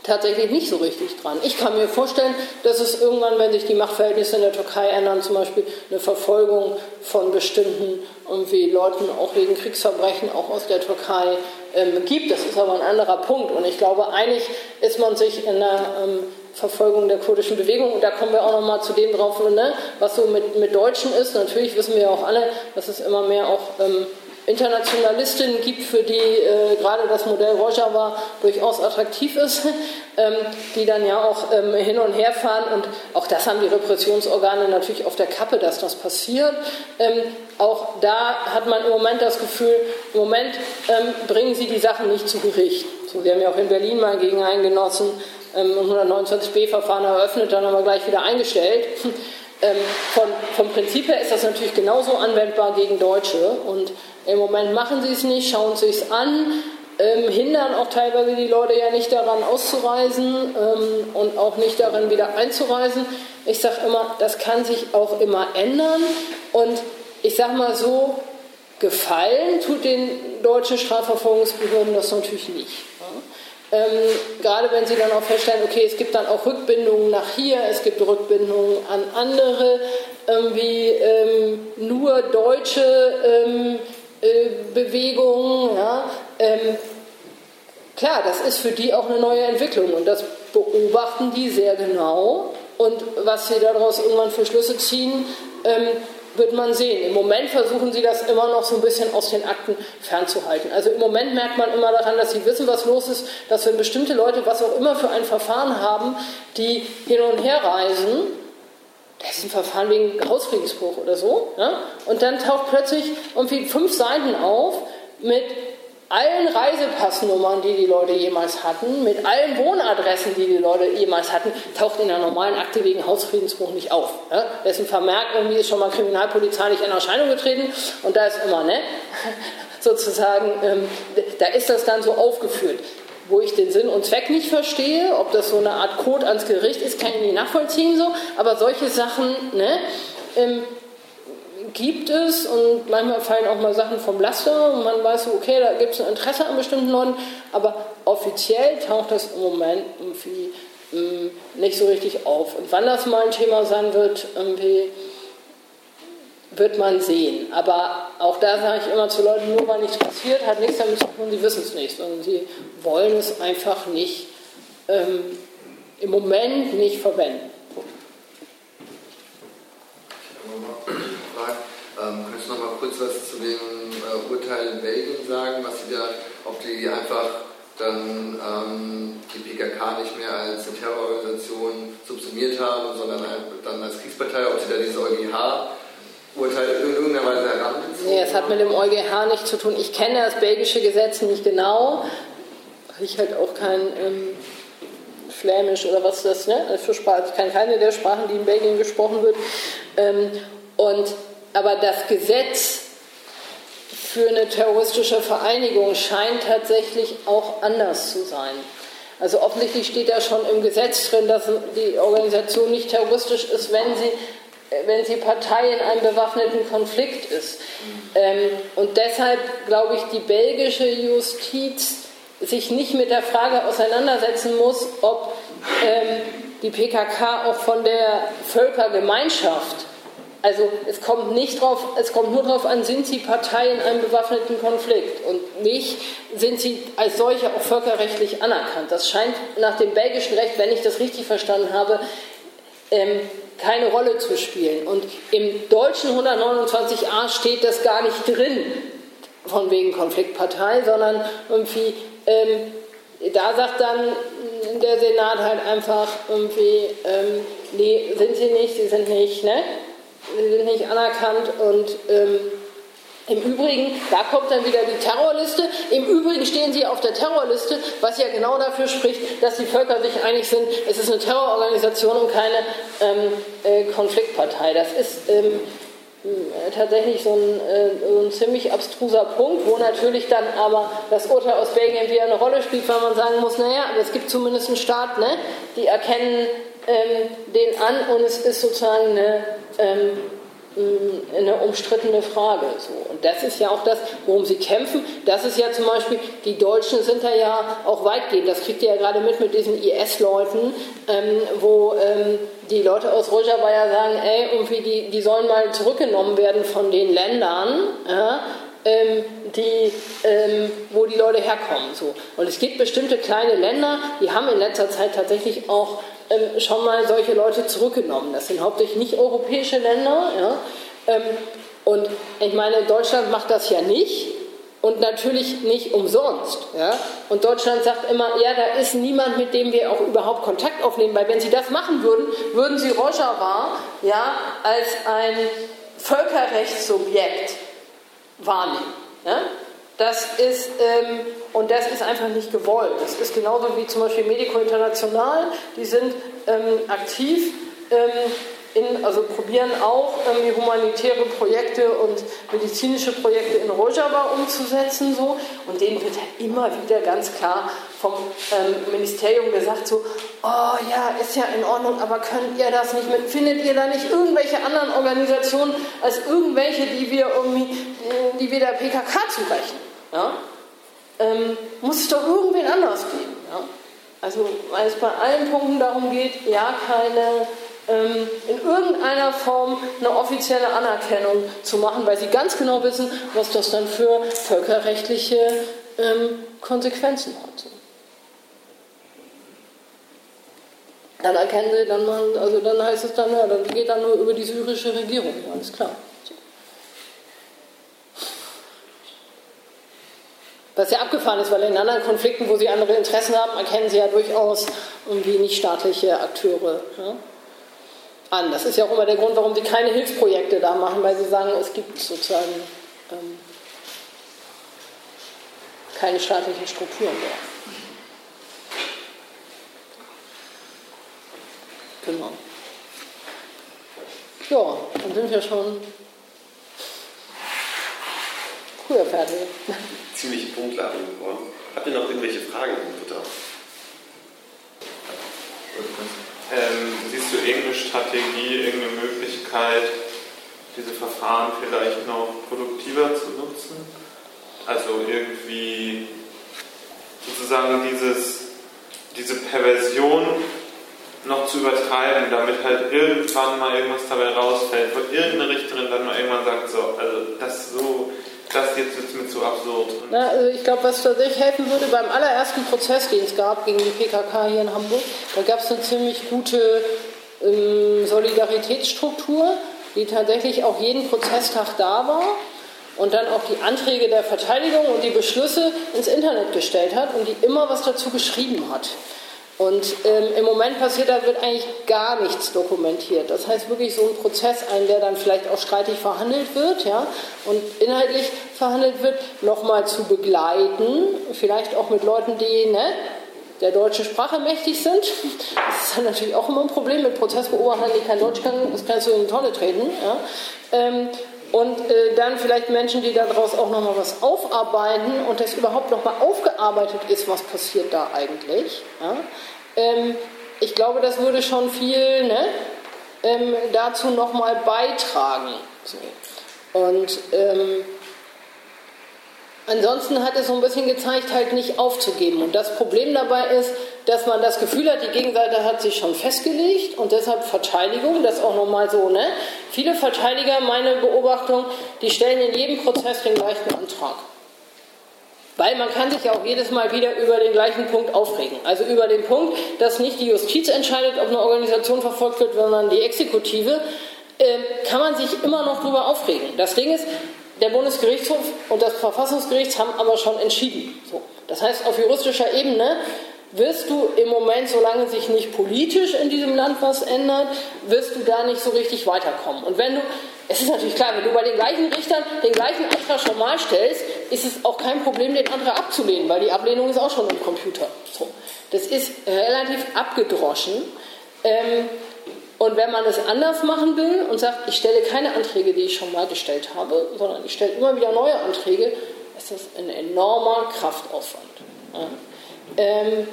tatsächlich nicht so richtig dran. Ich kann mir vorstellen, dass es irgendwann, wenn sich die Machtverhältnisse in der Türkei ändern, zum Beispiel eine Verfolgung von bestimmten irgendwie Leuten auch wegen Kriegsverbrechen auch aus der Türkei ähm, gibt. Das ist aber ein anderer Punkt. Und ich glaube, einig ist man sich in der ähm, Verfolgung der kurdischen Bewegung. Und da kommen wir auch noch mal zu dem drauf, ne, was so mit, mit Deutschen ist. Natürlich wissen wir ja auch alle, dass es immer mehr auch ähm, Internationalistinnen gibt, für die äh, gerade das Modell Rojava durchaus attraktiv ist, ähm, die dann ja auch ähm, hin und her fahren. Und auch das haben die Repressionsorgane natürlich auf der Kappe, dass das passiert. Ähm, auch da hat man im Moment das Gefühl, im Moment ähm, bringen sie die Sachen nicht zu Gericht. So, wir haben ja auch in Berlin mal gegen einen Genossen ähm, 129b-Verfahren eröffnet, dann aber gleich wieder eingestellt. Ähm, von, vom Prinzip her ist das natürlich genauso anwendbar gegen Deutsche. Und im Moment machen sie es nicht, schauen sie es an, ähm, hindern auch teilweise die Leute ja nicht daran auszureisen ähm, und auch nicht daran wieder einzureisen. Ich sage immer, das kann sich auch immer ändern. Und ich sage mal so, gefallen tut den deutschen Strafverfolgungsbehörden das natürlich nicht. Ähm, gerade wenn sie dann auch feststellen, okay, es gibt dann auch Rückbindungen nach hier, es gibt Rückbindungen an andere, irgendwie ähm, nur deutsche ähm, äh, Bewegungen. Ja? Ähm, klar, das ist für die auch eine neue Entwicklung und das beobachten die sehr genau. Und was sie daraus irgendwann für Schlüsse ziehen, ähm, wird man sehen. Im Moment versuchen sie das immer noch so ein bisschen aus den Akten fernzuhalten. Also im Moment merkt man immer daran, dass sie wissen, was los ist, dass wenn bestimmte Leute, was auch immer für ein Verfahren haben, die hin und her reisen, das ist ein Verfahren wegen Hausfriedensbruch oder so. Ja? Und dann taucht plötzlich irgendwie fünf Seiten auf mit allen Reisepassnummern, die die Leute jemals hatten, mit allen Wohnadressen, die die Leute jemals hatten, taucht in der normalen Akte wegen Hausfriedensbruch nicht auf. Ja? Dessen Vermerk irgendwie ist schon mal kriminalpolizeilich in Erscheinung getreten und da ist immer, ne, sozusagen, ähm, da ist das dann so aufgeführt wo ich den Sinn und Zweck nicht verstehe, ob das so eine Art Code ans Gericht ist, kann ich nicht nachvollziehen so, aber solche Sachen ne, ähm, gibt es und manchmal fallen auch mal Sachen vom Laster und man weiß so, okay, da gibt es ein Interesse an bestimmten Leuten, aber offiziell taucht das im Moment irgendwie ähm, nicht so richtig auf. Und wann das mal ein Thema sein wird, irgendwie wird man sehen. Aber auch da sage ich immer zu Leuten, nur weil nichts passiert, hat nichts damit zu tun, sie wissen es nicht, sondern sie wollen es einfach nicht ähm, im Moment nicht verwenden. Ähm, könntest du noch mal kurz was zu dem äh, Urteil in Belgien sagen, was sie da, ob die einfach dann ähm, die PKK nicht mehr als eine Terrororganisation subsumiert haben, sondern dann als Kriegspartei, ob sie da dieses EuGH Urteil in irgendeiner Weise herangezogen Nee, es hat mit dem EuGH nichts zu tun. Ich kenne das belgische Gesetz nicht genau, ich halt auch kein ähm, Flämisch oder was das, ne? Also Sprache, ich kann keine der Sprachen, die in Belgien gesprochen wird. Ähm, und, aber das Gesetz für eine terroristische Vereinigung scheint tatsächlich auch anders zu sein. Also offensichtlich steht da schon im Gesetz drin, dass die Organisation nicht terroristisch ist, wenn sie, wenn sie Partei in einem bewaffneten Konflikt ist. Ähm, und deshalb glaube ich, die belgische Justiz sich nicht mit der Frage auseinandersetzen muss, ob ähm, die PKK auch von der Völkergemeinschaft, also es kommt, nicht drauf, es kommt nur darauf an, sind sie Partei in einem bewaffneten Konflikt und nicht, sind sie als solche auch völkerrechtlich anerkannt. Das scheint nach dem belgischen Recht, wenn ich das richtig verstanden habe, ähm, keine Rolle zu spielen. Und im deutschen 129a steht das gar nicht drin, von wegen Konfliktpartei, sondern irgendwie ähm, da sagt dann der Senat halt einfach irgendwie, ähm, nee, sind sie nicht, sie sind nicht, ne? Sie sind nicht anerkannt und ähm, im Übrigen, da kommt dann wieder die Terrorliste. Im Übrigen stehen sie auf der Terrorliste, was ja genau dafür spricht, dass die Völker sich einig sind, es ist eine Terrororganisation und keine ähm, äh, Konfliktpartei. Das ist ähm, äh, tatsächlich so ein, äh, so ein, ziemlich abstruser Punkt, wo natürlich dann aber das Urteil aus Belgien wieder eine Rolle spielt, weil man sagen muss, naja, aber es gibt zumindest einen Staat, ne, die erkennen ähm, den an und es ist sozusagen eine, ähm, eine umstrittene Frage. So. Und das ist ja auch das, worum sie kämpfen. Das ist ja zum Beispiel, die Deutschen sind da ja auch weitgehend, das kriegt ihr ja gerade mit mit diesen IS-Leuten, ähm, wo ähm, die Leute aus Rojava ja sagen, ey, irgendwie die, die sollen mal zurückgenommen werden von den Ländern, ja, ähm, die, ähm, wo die Leute herkommen. So. Und es gibt bestimmte kleine Länder, die haben in letzter Zeit tatsächlich auch ähm, schon mal solche Leute zurückgenommen. Das sind hauptsächlich nicht europäische Länder. Ja. Ähm, und ich meine, Deutschland macht das ja nicht. Und natürlich nicht umsonst. Ja? Und Deutschland sagt immer, ja, da ist niemand, mit dem wir auch überhaupt Kontakt aufnehmen, weil wenn sie das machen würden, würden sie Rojava ja, als ein Völkerrechtssubjekt wahrnehmen. Ja? Das ist, ähm, und das ist einfach nicht gewollt. Das ist genauso wie zum Beispiel Medico International, die sind ähm, aktiv ähm, in, also probieren auch ähm, humanitäre Projekte und medizinische Projekte in Rojava umzusetzen. So. Und denen wird halt immer wieder ganz klar vom ähm, Ministerium gesagt, so, oh ja, ist ja in Ordnung, aber könnt ihr das nicht mit, findet ihr da nicht irgendwelche anderen Organisationen als irgendwelche, die wir irgendwie, die wir der PKK zurechnen? Ja? Ähm, muss es doch irgendwen anders geben. Ja? Also, weil es bei allen Punkten darum geht, ja, keine ähm, in irgendeiner Form eine offizielle Anerkennung zu machen, weil sie ganz genau wissen, was das dann für völkerrechtliche ähm, Konsequenzen hat. Dann erkennen sie, dann, also dann heißt es dann, ja, dann geht dann nur über die syrische Regierung, alles klar. Was ja abgefahren ist, weil in anderen Konflikten, wo sie andere Interessen haben, erkennen sie ja durchaus irgendwie nicht staatliche Akteure. Ja? an. Das ist ja auch immer der Grund, warum sie keine Hilfsprojekte da machen, weil sie sagen, es gibt sozusagen ähm, keine staatlichen Strukturen mehr. Genau. Ja, dann sind wir schon früher fertig. Ziemlich Punktladung geworden. Habt ihr noch irgendwelche Fragen, Butter? Ähm, siehst du irgendeine Strategie, irgendeine Möglichkeit, diese Verfahren vielleicht noch produktiver zu nutzen? Also irgendwie sozusagen dieses, diese Perversion noch zu übertreiben, damit halt irgendwann mal irgendwas dabei rausfällt, wo irgendeine Richterin dann mal irgendwann sagt, so, also das so, das jetzt wird mir zu absurd. Na, also ich glaube, was tatsächlich helfen würde, beim allerersten Prozess, den es gab gegen die PKK hier in Hamburg, da gab es eine ziemlich gute ähm, Solidaritätsstruktur, die tatsächlich auch jeden Prozesstag da war und dann auch die Anträge der Verteidigung und die Beschlüsse ins Internet gestellt hat und die immer was dazu geschrieben hat. Und ähm, im Moment passiert, da wird eigentlich gar nichts dokumentiert. Das heißt wirklich so ein Prozess, ein, der dann vielleicht auch streitig verhandelt wird, ja, und inhaltlich verhandelt wird, nochmal zu begleiten, vielleicht auch mit Leuten, die ne, der deutschen Sprache mächtig sind. Das ist dann natürlich auch immer ein Problem mit Prozessbeobachtern, die kein Deutsch können, das kannst du in die Tonne treten. Ja. Ähm, und äh, dann vielleicht Menschen, die daraus auch nochmal was aufarbeiten und das überhaupt nochmal aufgearbeitet ist, was passiert da eigentlich. Ja? Ähm, ich glaube, das würde schon viel ne, ähm, dazu nochmal beitragen. So. Und ähm, ansonsten hat es so ein bisschen gezeigt, halt nicht aufzugeben. Und das Problem dabei ist, dass man das Gefühl hat, die Gegenseite hat sich schon festgelegt und deshalb Verteidigung, das auch nochmal so, ne? Viele Verteidiger, meine Beobachtung, die stellen in jedem Prozess den gleichen Antrag. Weil man kann sich ja auch jedes Mal wieder über den gleichen Punkt aufregen. Also über den Punkt, dass nicht die Justiz entscheidet, ob eine Organisation verfolgt wird, sondern die Exekutive, äh, kann man sich immer noch darüber aufregen. Das Ding ist, der Bundesgerichtshof und das Verfassungsgericht haben aber schon entschieden. So. Das heißt, auf juristischer Ebene wirst du im Moment, solange sich nicht politisch in diesem Land was ändert, wirst du da nicht so richtig weiterkommen. Und wenn du, es ist natürlich klar, wenn du bei den gleichen Richtern den gleichen Antrag schon mal stellst, ist es auch kein Problem, den Antrag abzulehnen, weil die Ablehnung ist auch schon im Computer. So. Das ist relativ abgedroschen. Ähm, und wenn man es anders machen will und sagt, ich stelle keine Anträge, die ich schon mal gestellt habe, sondern ich stelle immer wieder neue Anträge, ist das ein enormer Kraftaufwand. Ähm,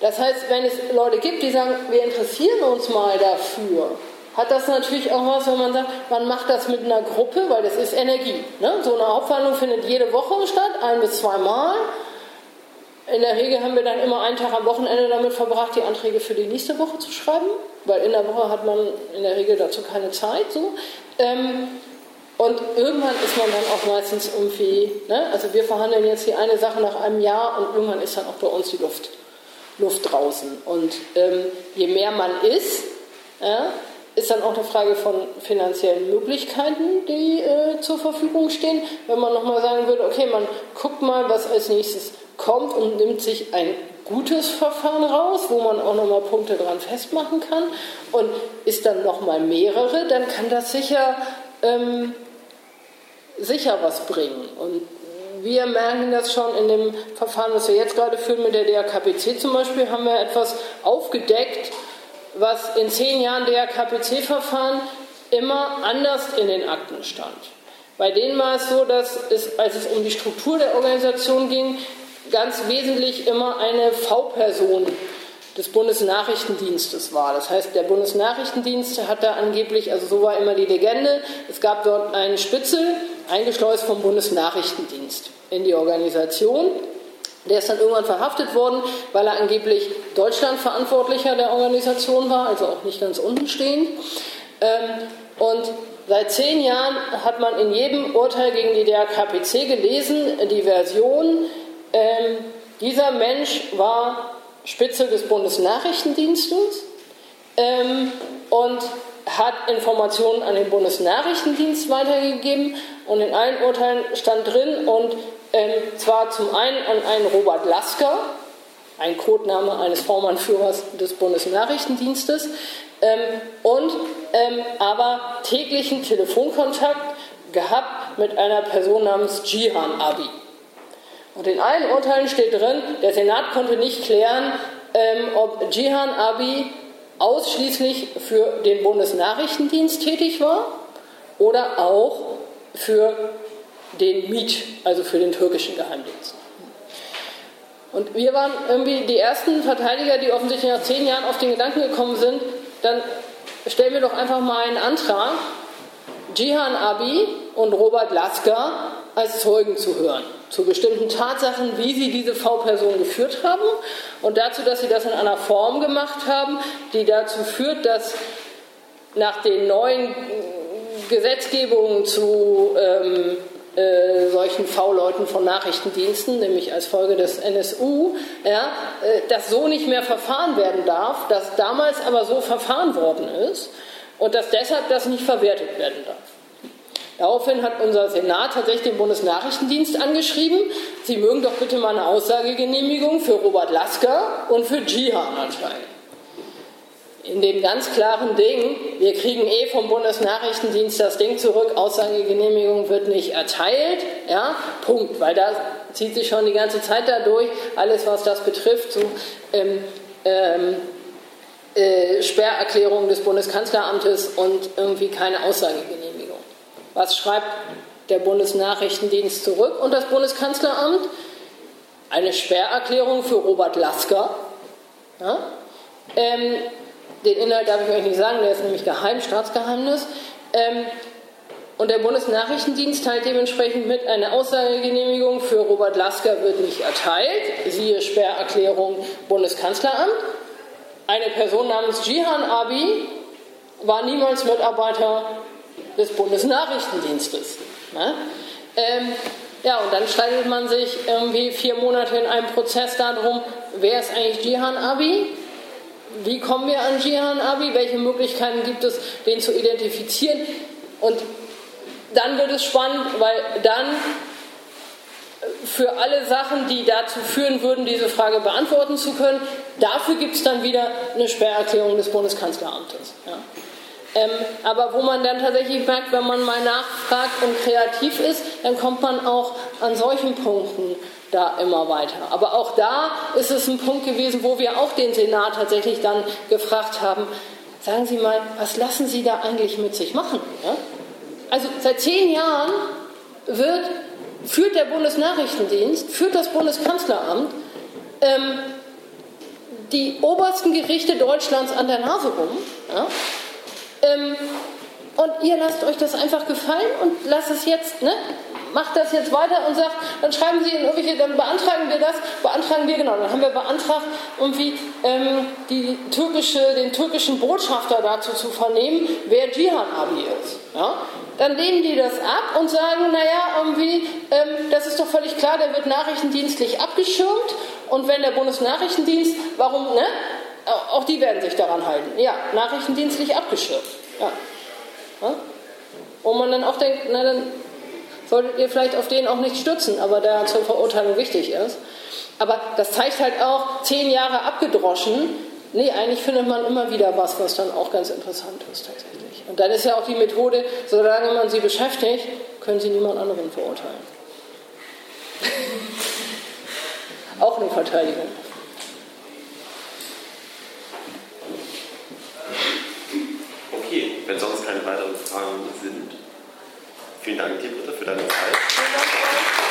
das heißt, wenn es Leute gibt, die sagen, wir interessieren uns mal dafür, hat das natürlich auch was, wenn man sagt, man macht das mit einer Gruppe, weil das ist Energie. Ne? So eine Hauptverhandlung findet jede Woche statt, ein bis zweimal. In der Regel haben wir dann immer einen Tag am Wochenende damit verbracht, die Anträge für die nächste Woche zu schreiben, weil in der Woche hat man in der Regel dazu keine Zeit. So. Ähm, und irgendwann ist man dann auch meistens irgendwie, ne? also wir verhandeln jetzt die eine Sache nach einem Jahr und irgendwann ist dann auch bei uns die Luft, Luft draußen. Und ähm, je mehr man ist, ja, ist dann auch eine Frage von finanziellen Möglichkeiten, die äh, zur Verfügung stehen. Wenn man nochmal sagen würde, okay, man guckt mal, was als nächstes kommt und nimmt sich ein gutes Verfahren raus, wo man auch nochmal Punkte dran festmachen kann und ist dann nochmal mehrere, dann kann das sicher ähm, sicher was bringen. Und wir merken das schon in dem Verfahren, das wir jetzt gerade führen mit der DRKPC zum Beispiel, haben wir etwas aufgedeckt, was in zehn Jahren DRKPC-Verfahren immer anders in den Akten stand. Bei denen war es so, dass es, als es um die Struktur der Organisation ging, ganz wesentlich immer eine V-Person des Bundesnachrichtendienstes war. Das heißt, der Bundesnachrichtendienst hat da angeblich, also so war immer die Legende, es gab dort einen Spitzel, eingeschleust vom Bundesnachrichtendienst in die Organisation. Der ist dann irgendwann verhaftet worden, weil er angeblich Deutschlandverantwortlicher der Organisation war, also auch nicht ganz unten stehend. Ähm, und seit zehn Jahren hat man in jedem Urteil gegen die DRKPC gelesen, die Version, ähm, dieser Mensch war Spitze des Bundesnachrichtendienstes ähm, und hat Informationen an den Bundesnachrichtendienst weitergegeben und in allen Urteilen stand drin und ähm, zwar zum einen an einen Robert Lasker, ein Codename eines Vormannführers des Bundesnachrichtendienstes, ähm, und ähm, aber täglichen Telefonkontakt gehabt mit einer Person namens Jihan Abi. Und in allen Urteilen steht drin, der Senat konnte nicht klären, ähm, ob Jihan Abi ausschließlich für den Bundesnachrichtendienst tätig war oder auch für den MIT, also für den türkischen Geheimdienst. Und wir waren irgendwie die ersten Verteidiger, die offensichtlich nach zehn Jahren auf den Gedanken gekommen sind, dann stellen wir doch einfach mal einen Antrag, Jihan Abi und Robert Lasker als Zeugen zu hören. Zu bestimmten Tatsachen, wie sie diese V-Person geführt haben und dazu, dass sie das in einer Form gemacht haben, die dazu führt, dass nach den neuen Gesetzgebungen zu ähm, äh, solchen V-Leuten von Nachrichtendiensten, nämlich als Folge des NSU, ja, äh, das so nicht mehr verfahren werden darf, dass damals aber so verfahren worden ist und dass deshalb das nicht verwertet werden darf. Daraufhin hat unser Senat tatsächlich den Bundesnachrichtendienst angeschrieben, sie mögen doch bitte mal eine Aussagegenehmigung für Robert Lasker und für Jihan erteilen. In dem ganz klaren Ding, wir kriegen eh vom Bundesnachrichtendienst das Ding zurück, Aussagegenehmigung wird nicht erteilt, ja, Punkt, weil da zieht sich schon die ganze Zeit dadurch, alles was das betrifft, so ähm, ähm, äh, Sperrerklärung des Bundeskanzleramtes und irgendwie keine Aussagegenehmigung. Was schreibt der Bundesnachrichtendienst zurück und das Bundeskanzleramt? Eine Sperrerklärung für Robert Lasker. Ja? Ähm, den Inhalt darf ich euch nicht sagen, der ist nämlich geheim, Staatsgeheimnis. Ähm, und der Bundesnachrichtendienst teilt dementsprechend mit, eine Aussagegenehmigung für Robert Lasker wird nicht erteilt. Siehe Sperrerklärung Bundeskanzleramt. Eine Person namens Jihan Abi war niemals Mitarbeiter des Bundesnachrichtendienstes. Ne? Ähm, ja, und dann streitet man sich irgendwie vier Monate in einem Prozess darum, wer ist eigentlich Jihan Abi? Wie kommen wir an Jihan Abi? Welche Möglichkeiten gibt es, den zu identifizieren? Und dann wird es spannend, weil dann für alle Sachen, die dazu führen würden, diese Frage beantworten zu können, dafür gibt es dann wieder eine Sperrerklärung des Bundeskanzleramtes. Ja. Ähm, aber wo man dann tatsächlich merkt, wenn man mal nachfragt und kreativ ist, dann kommt man auch an solchen Punkten da immer weiter. Aber auch da ist es ein Punkt gewesen, wo wir auch den Senat tatsächlich dann gefragt haben, sagen Sie mal, was lassen Sie da eigentlich mit sich machen? Ja? Also seit zehn Jahren wird, führt der Bundesnachrichtendienst, führt das Bundeskanzleramt ähm, die obersten Gerichte Deutschlands an der Nase rum. Ja? Ähm, und ihr lasst euch das einfach gefallen und lasst es jetzt, ne? Macht das jetzt weiter und sagt, dann schreiben Sie in irgendwelche, dann beantragen wir das, beantragen wir genau, dann haben wir beantragt, irgendwie ähm, die türkische, den türkischen Botschafter dazu zu vernehmen, wer Jihan Abi ist. Ja? Dann lehnen die das ab und sagen, naja, irgendwie, ähm, das ist doch völlig klar, der wird nachrichtendienstlich abgeschirmt und wenn der Bundesnachrichtendienst, warum, ne? Auch die werden sich daran halten. Ja, nachrichtendienstlich abgeschirmt. Ja. ja. Wo man dann auch denkt, na dann solltet ihr vielleicht auf den auch nicht stützen, aber der zur Verurteilung wichtig ist. Aber das zeigt halt auch, zehn Jahre abgedroschen, nee, eigentlich findet man immer wieder was, was dann auch ganz interessant ist tatsächlich. Und dann ist ja auch die Methode, solange man sie beschäftigt, können sie niemand anderen verurteilen. auch eine Verteidigung. Wenn sonst keine weiteren Fragen sind. Vielen Dank dir, Britta, für deine Zeit.